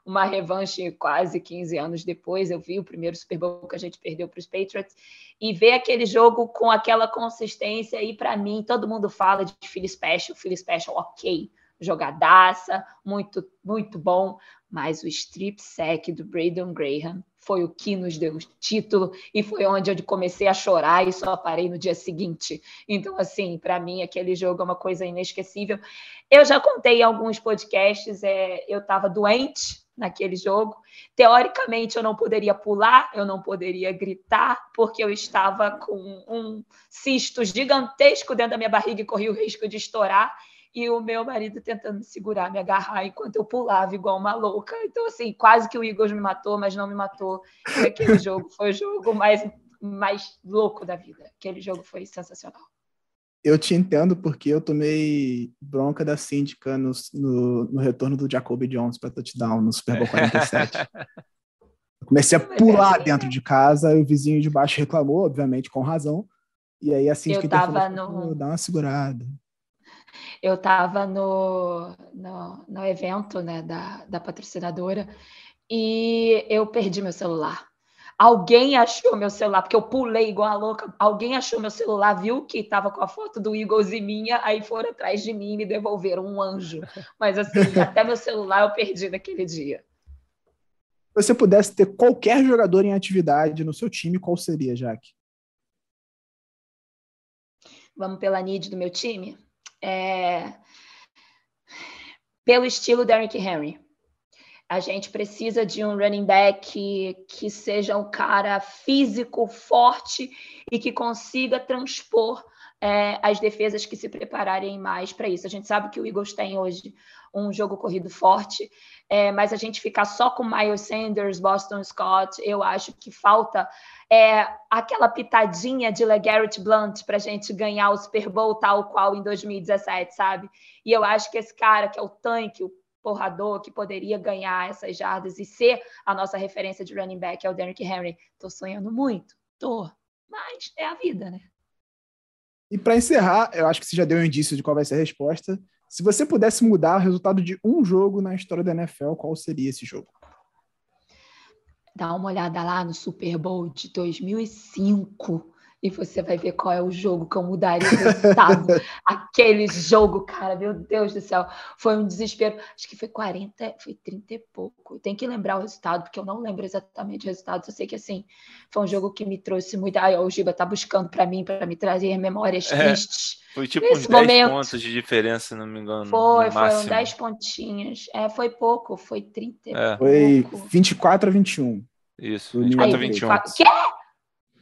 uma revanche quase 15 anos depois. Eu vi o primeiro Super Bowl que a gente perdeu para os Patriots e ver aquele jogo com aquela consistência. E para mim, todo mundo fala de Philly Special, Philly Special, ok, jogadaça, muito, muito bom. Mas o strip sack do Braden Graham foi o que nos deu o título e foi onde eu comecei a chorar e só parei no dia seguinte. Então, assim, para mim, aquele jogo é uma coisa inesquecível. Eu já contei em alguns podcasts, é, eu estava doente naquele jogo. Teoricamente, eu não poderia pular, eu não poderia gritar, porque eu estava com um cisto gigantesco dentro da minha barriga e corria o risco de estourar. E o meu marido tentando me segurar, me agarrar enquanto eu pulava igual uma louca. Então, assim, quase que o Eagles me matou, mas não me matou. E aquele jogo foi o jogo mais, mais louco da vida. Aquele jogo foi sensacional. Eu te entendo porque eu tomei bronca da síndica no, no, no retorno do Jacoby Jones para touchdown no Super Bowl 47. Eu comecei a pular dentro de casa, e o vizinho de baixo reclamou, obviamente, com razão. E aí a síndica eu tava no... dá uma segurada. Eu estava no, no, no, evento né, da, da patrocinadora e eu perdi meu celular. Alguém achou meu celular, porque eu pulei igual a louca. Alguém achou meu celular, viu que estava com a foto do Eagles e minha, aí foram atrás de mim e me devolveram um anjo. Mas assim, até meu celular eu perdi naquele dia. Se você pudesse ter qualquer jogador em atividade no seu time, qual seria, Jaque? Vamos pela need do meu time? É... Pelo estilo Derrick Henry. A gente precisa de um running back que, que seja um cara físico, forte e que consiga transpor é, as defesas que se prepararem mais para isso. A gente sabe que o Eagles tem hoje um jogo corrido forte, é, mas a gente ficar só com Miles Sanders, Boston Scott, eu acho que falta é, aquela pitadinha de LeGarrette Blunt para a gente ganhar o Super Bowl tal qual em 2017, sabe? E eu acho que esse cara, que é o tanque, o porrador que poderia ganhar essas jardas e ser a nossa referência de running back é o Derrick Henry. Tô sonhando muito, tô, mas é a vida, né? E para encerrar, eu acho que você já deu um indício de qual vai ser a resposta. Se você pudesse mudar o resultado de um jogo na história da NFL, qual seria esse jogo? Dá uma olhada lá no Super Bowl de 2005 e você vai ver qual é o jogo que eu mudaria o resultado. Aquele jogo, cara, meu Deus do céu, foi um desespero. Acho que foi 40, foi 30 e pouco. Tem que lembrar o resultado, porque eu não lembro exatamente o resultado. Eu sei que, assim, foi um jogo que me trouxe muito. Ai, o Giba tá buscando para mim, para me trazer memórias é, tristes. Foi tipo uns 10 momento. pontos de diferença, se não me engano. Foi, foram 10 pontinhos. É, foi pouco, foi 30 é. Foi pouco. 24 a 21. Isso, 24 a 21. Quê?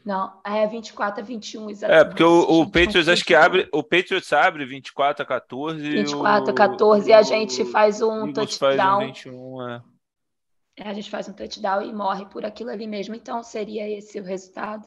Não, é 24 a 21, exatamente. É, porque o, o Patriots acho que abre, o Patriots abre 24 a 14. 24 a 14 o, e a gente faz um touchdown. Faz um 21, é. É, a gente faz um touchdown e morre por aquilo ali mesmo. Então seria esse o resultado.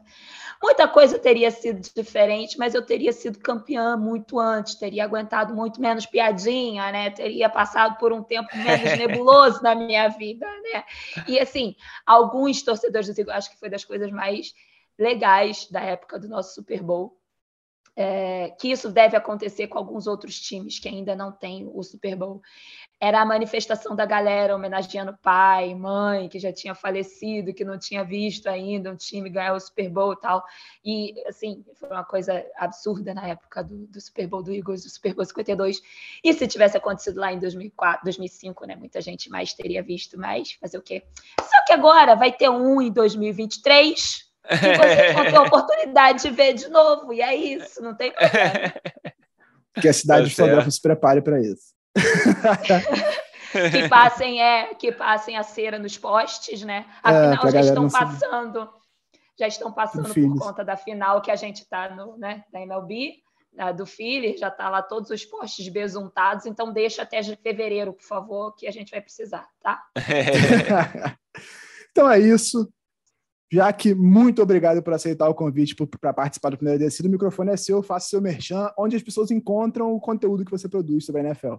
Muita coisa teria sido diferente, mas eu teria sido campeã muito antes, teria aguentado muito menos piadinha, né? Teria passado por um tempo menos nebuloso na minha vida, né? E assim, alguns torcedores do acho que foi das coisas mais legais da época do nosso Super Bowl. É, que isso deve acontecer com alguns outros times que ainda não têm o Super Bowl. Era a manifestação da galera homenageando pai, mãe, que já tinha falecido, que não tinha visto ainda um time ganhar o Super Bowl e tal. E, assim, foi uma coisa absurda na época do, do Super Bowl do Eagles, do Super Bowl 52. E se tivesse acontecido lá em 2004, 2005, né, muita gente mais teria visto, mas fazer o quê? Só que agora vai ter um em 2023 e vocês vão ter a oportunidade de ver de novo. E é isso, não tem problema. Que a cidade tá de Philadelphia se prepare para isso. que passem é que passem a cera nos postes, né? É, Afinal, é, já estão passando, já estão passando por conta da final que a gente está no, né, da MLB, do Philly, já está lá todos os postes besuntados, então deixa até fevereiro, por favor, que a gente vai precisar, tá? então é isso. Jaque, muito obrigado por aceitar o convite para participar do primeiro descido. O microfone é seu, faça seu merchan, onde as pessoas encontram o conteúdo que você produz sobre a NFL.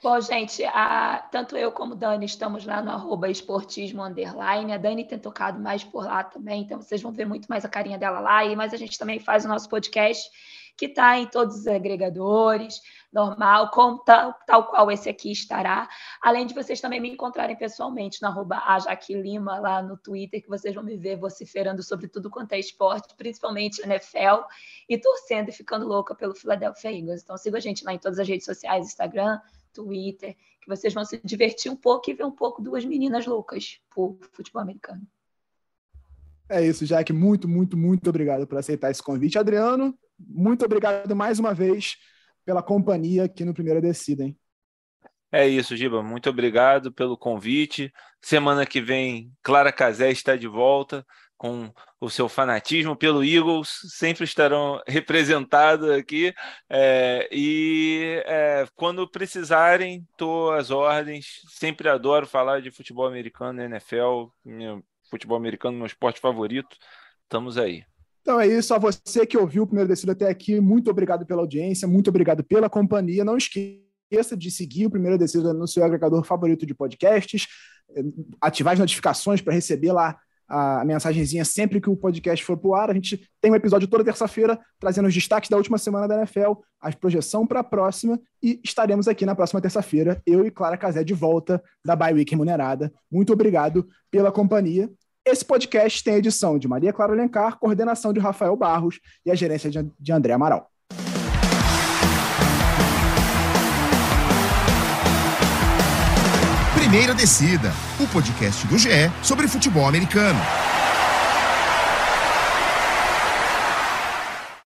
Bom, gente, a, tanto eu como Dani estamos lá no arroba esportismo underline. A Dani tem tocado mais por lá também, então vocês vão ver muito mais a carinha dela lá. E, mas a gente também faz o nosso podcast que está em todos os agregadores, normal, como tal, tal qual esse aqui estará. Além de vocês também me encontrarem pessoalmente no arroba Lima, lá no Twitter, que vocês vão me ver vociferando sobre tudo quanto é esporte, principalmente NFL, e torcendo e ficando louca pelo Philadelphia Eagles. Então siga a gente lá em todas as redes sociais, Instagram, Twitter, que vocês vão se divertir um pouco e ver um pouco duas meninas loucas por futebol americano. É isso, Jack. Muito, muito, muito obrigado por aceitar esse convite. Adriano, muito obrigado mais uma vez pela companhia aqui no Primeira Descida, hein? É isso, Giba. Muito obrigado pelo convite. Semana que vem, Clara Casé está de volta com o seu fanatismo pelo Eagles, sempre estarão representados aqui. É, e é, quando precisarem, estou às ordens. Sempre adoro falar de futebol americano, NFL, meu, futebol americano, meu esporte favorito. Estamos aí. Então é isso, a você que ouviu o primeiro descido até aqui, muito obrigado pela audiência, muito obrigado pela companhia. Não esqueça de seguir o primeiro descido no seu agregador favorito de podcasts, ativar as notificações para receber lá a mensagenzinha sempre que o podcast for pro ar. A gente tem um episódio toda terça-feira trazendo os destaques da última semana da NFL, a projeção para a próxima e estaremos aqui na próxima terça-feira, eu e Clara Casé de volta da Bye Week remunerada. Muito obrigado pela companhia. Esse podcast tem edição de Maria Clara Alencar, coordenação de Rafael Barros e a gerência de André Amaral. Primeira Descida, o podcast do GE sobre futebol americano.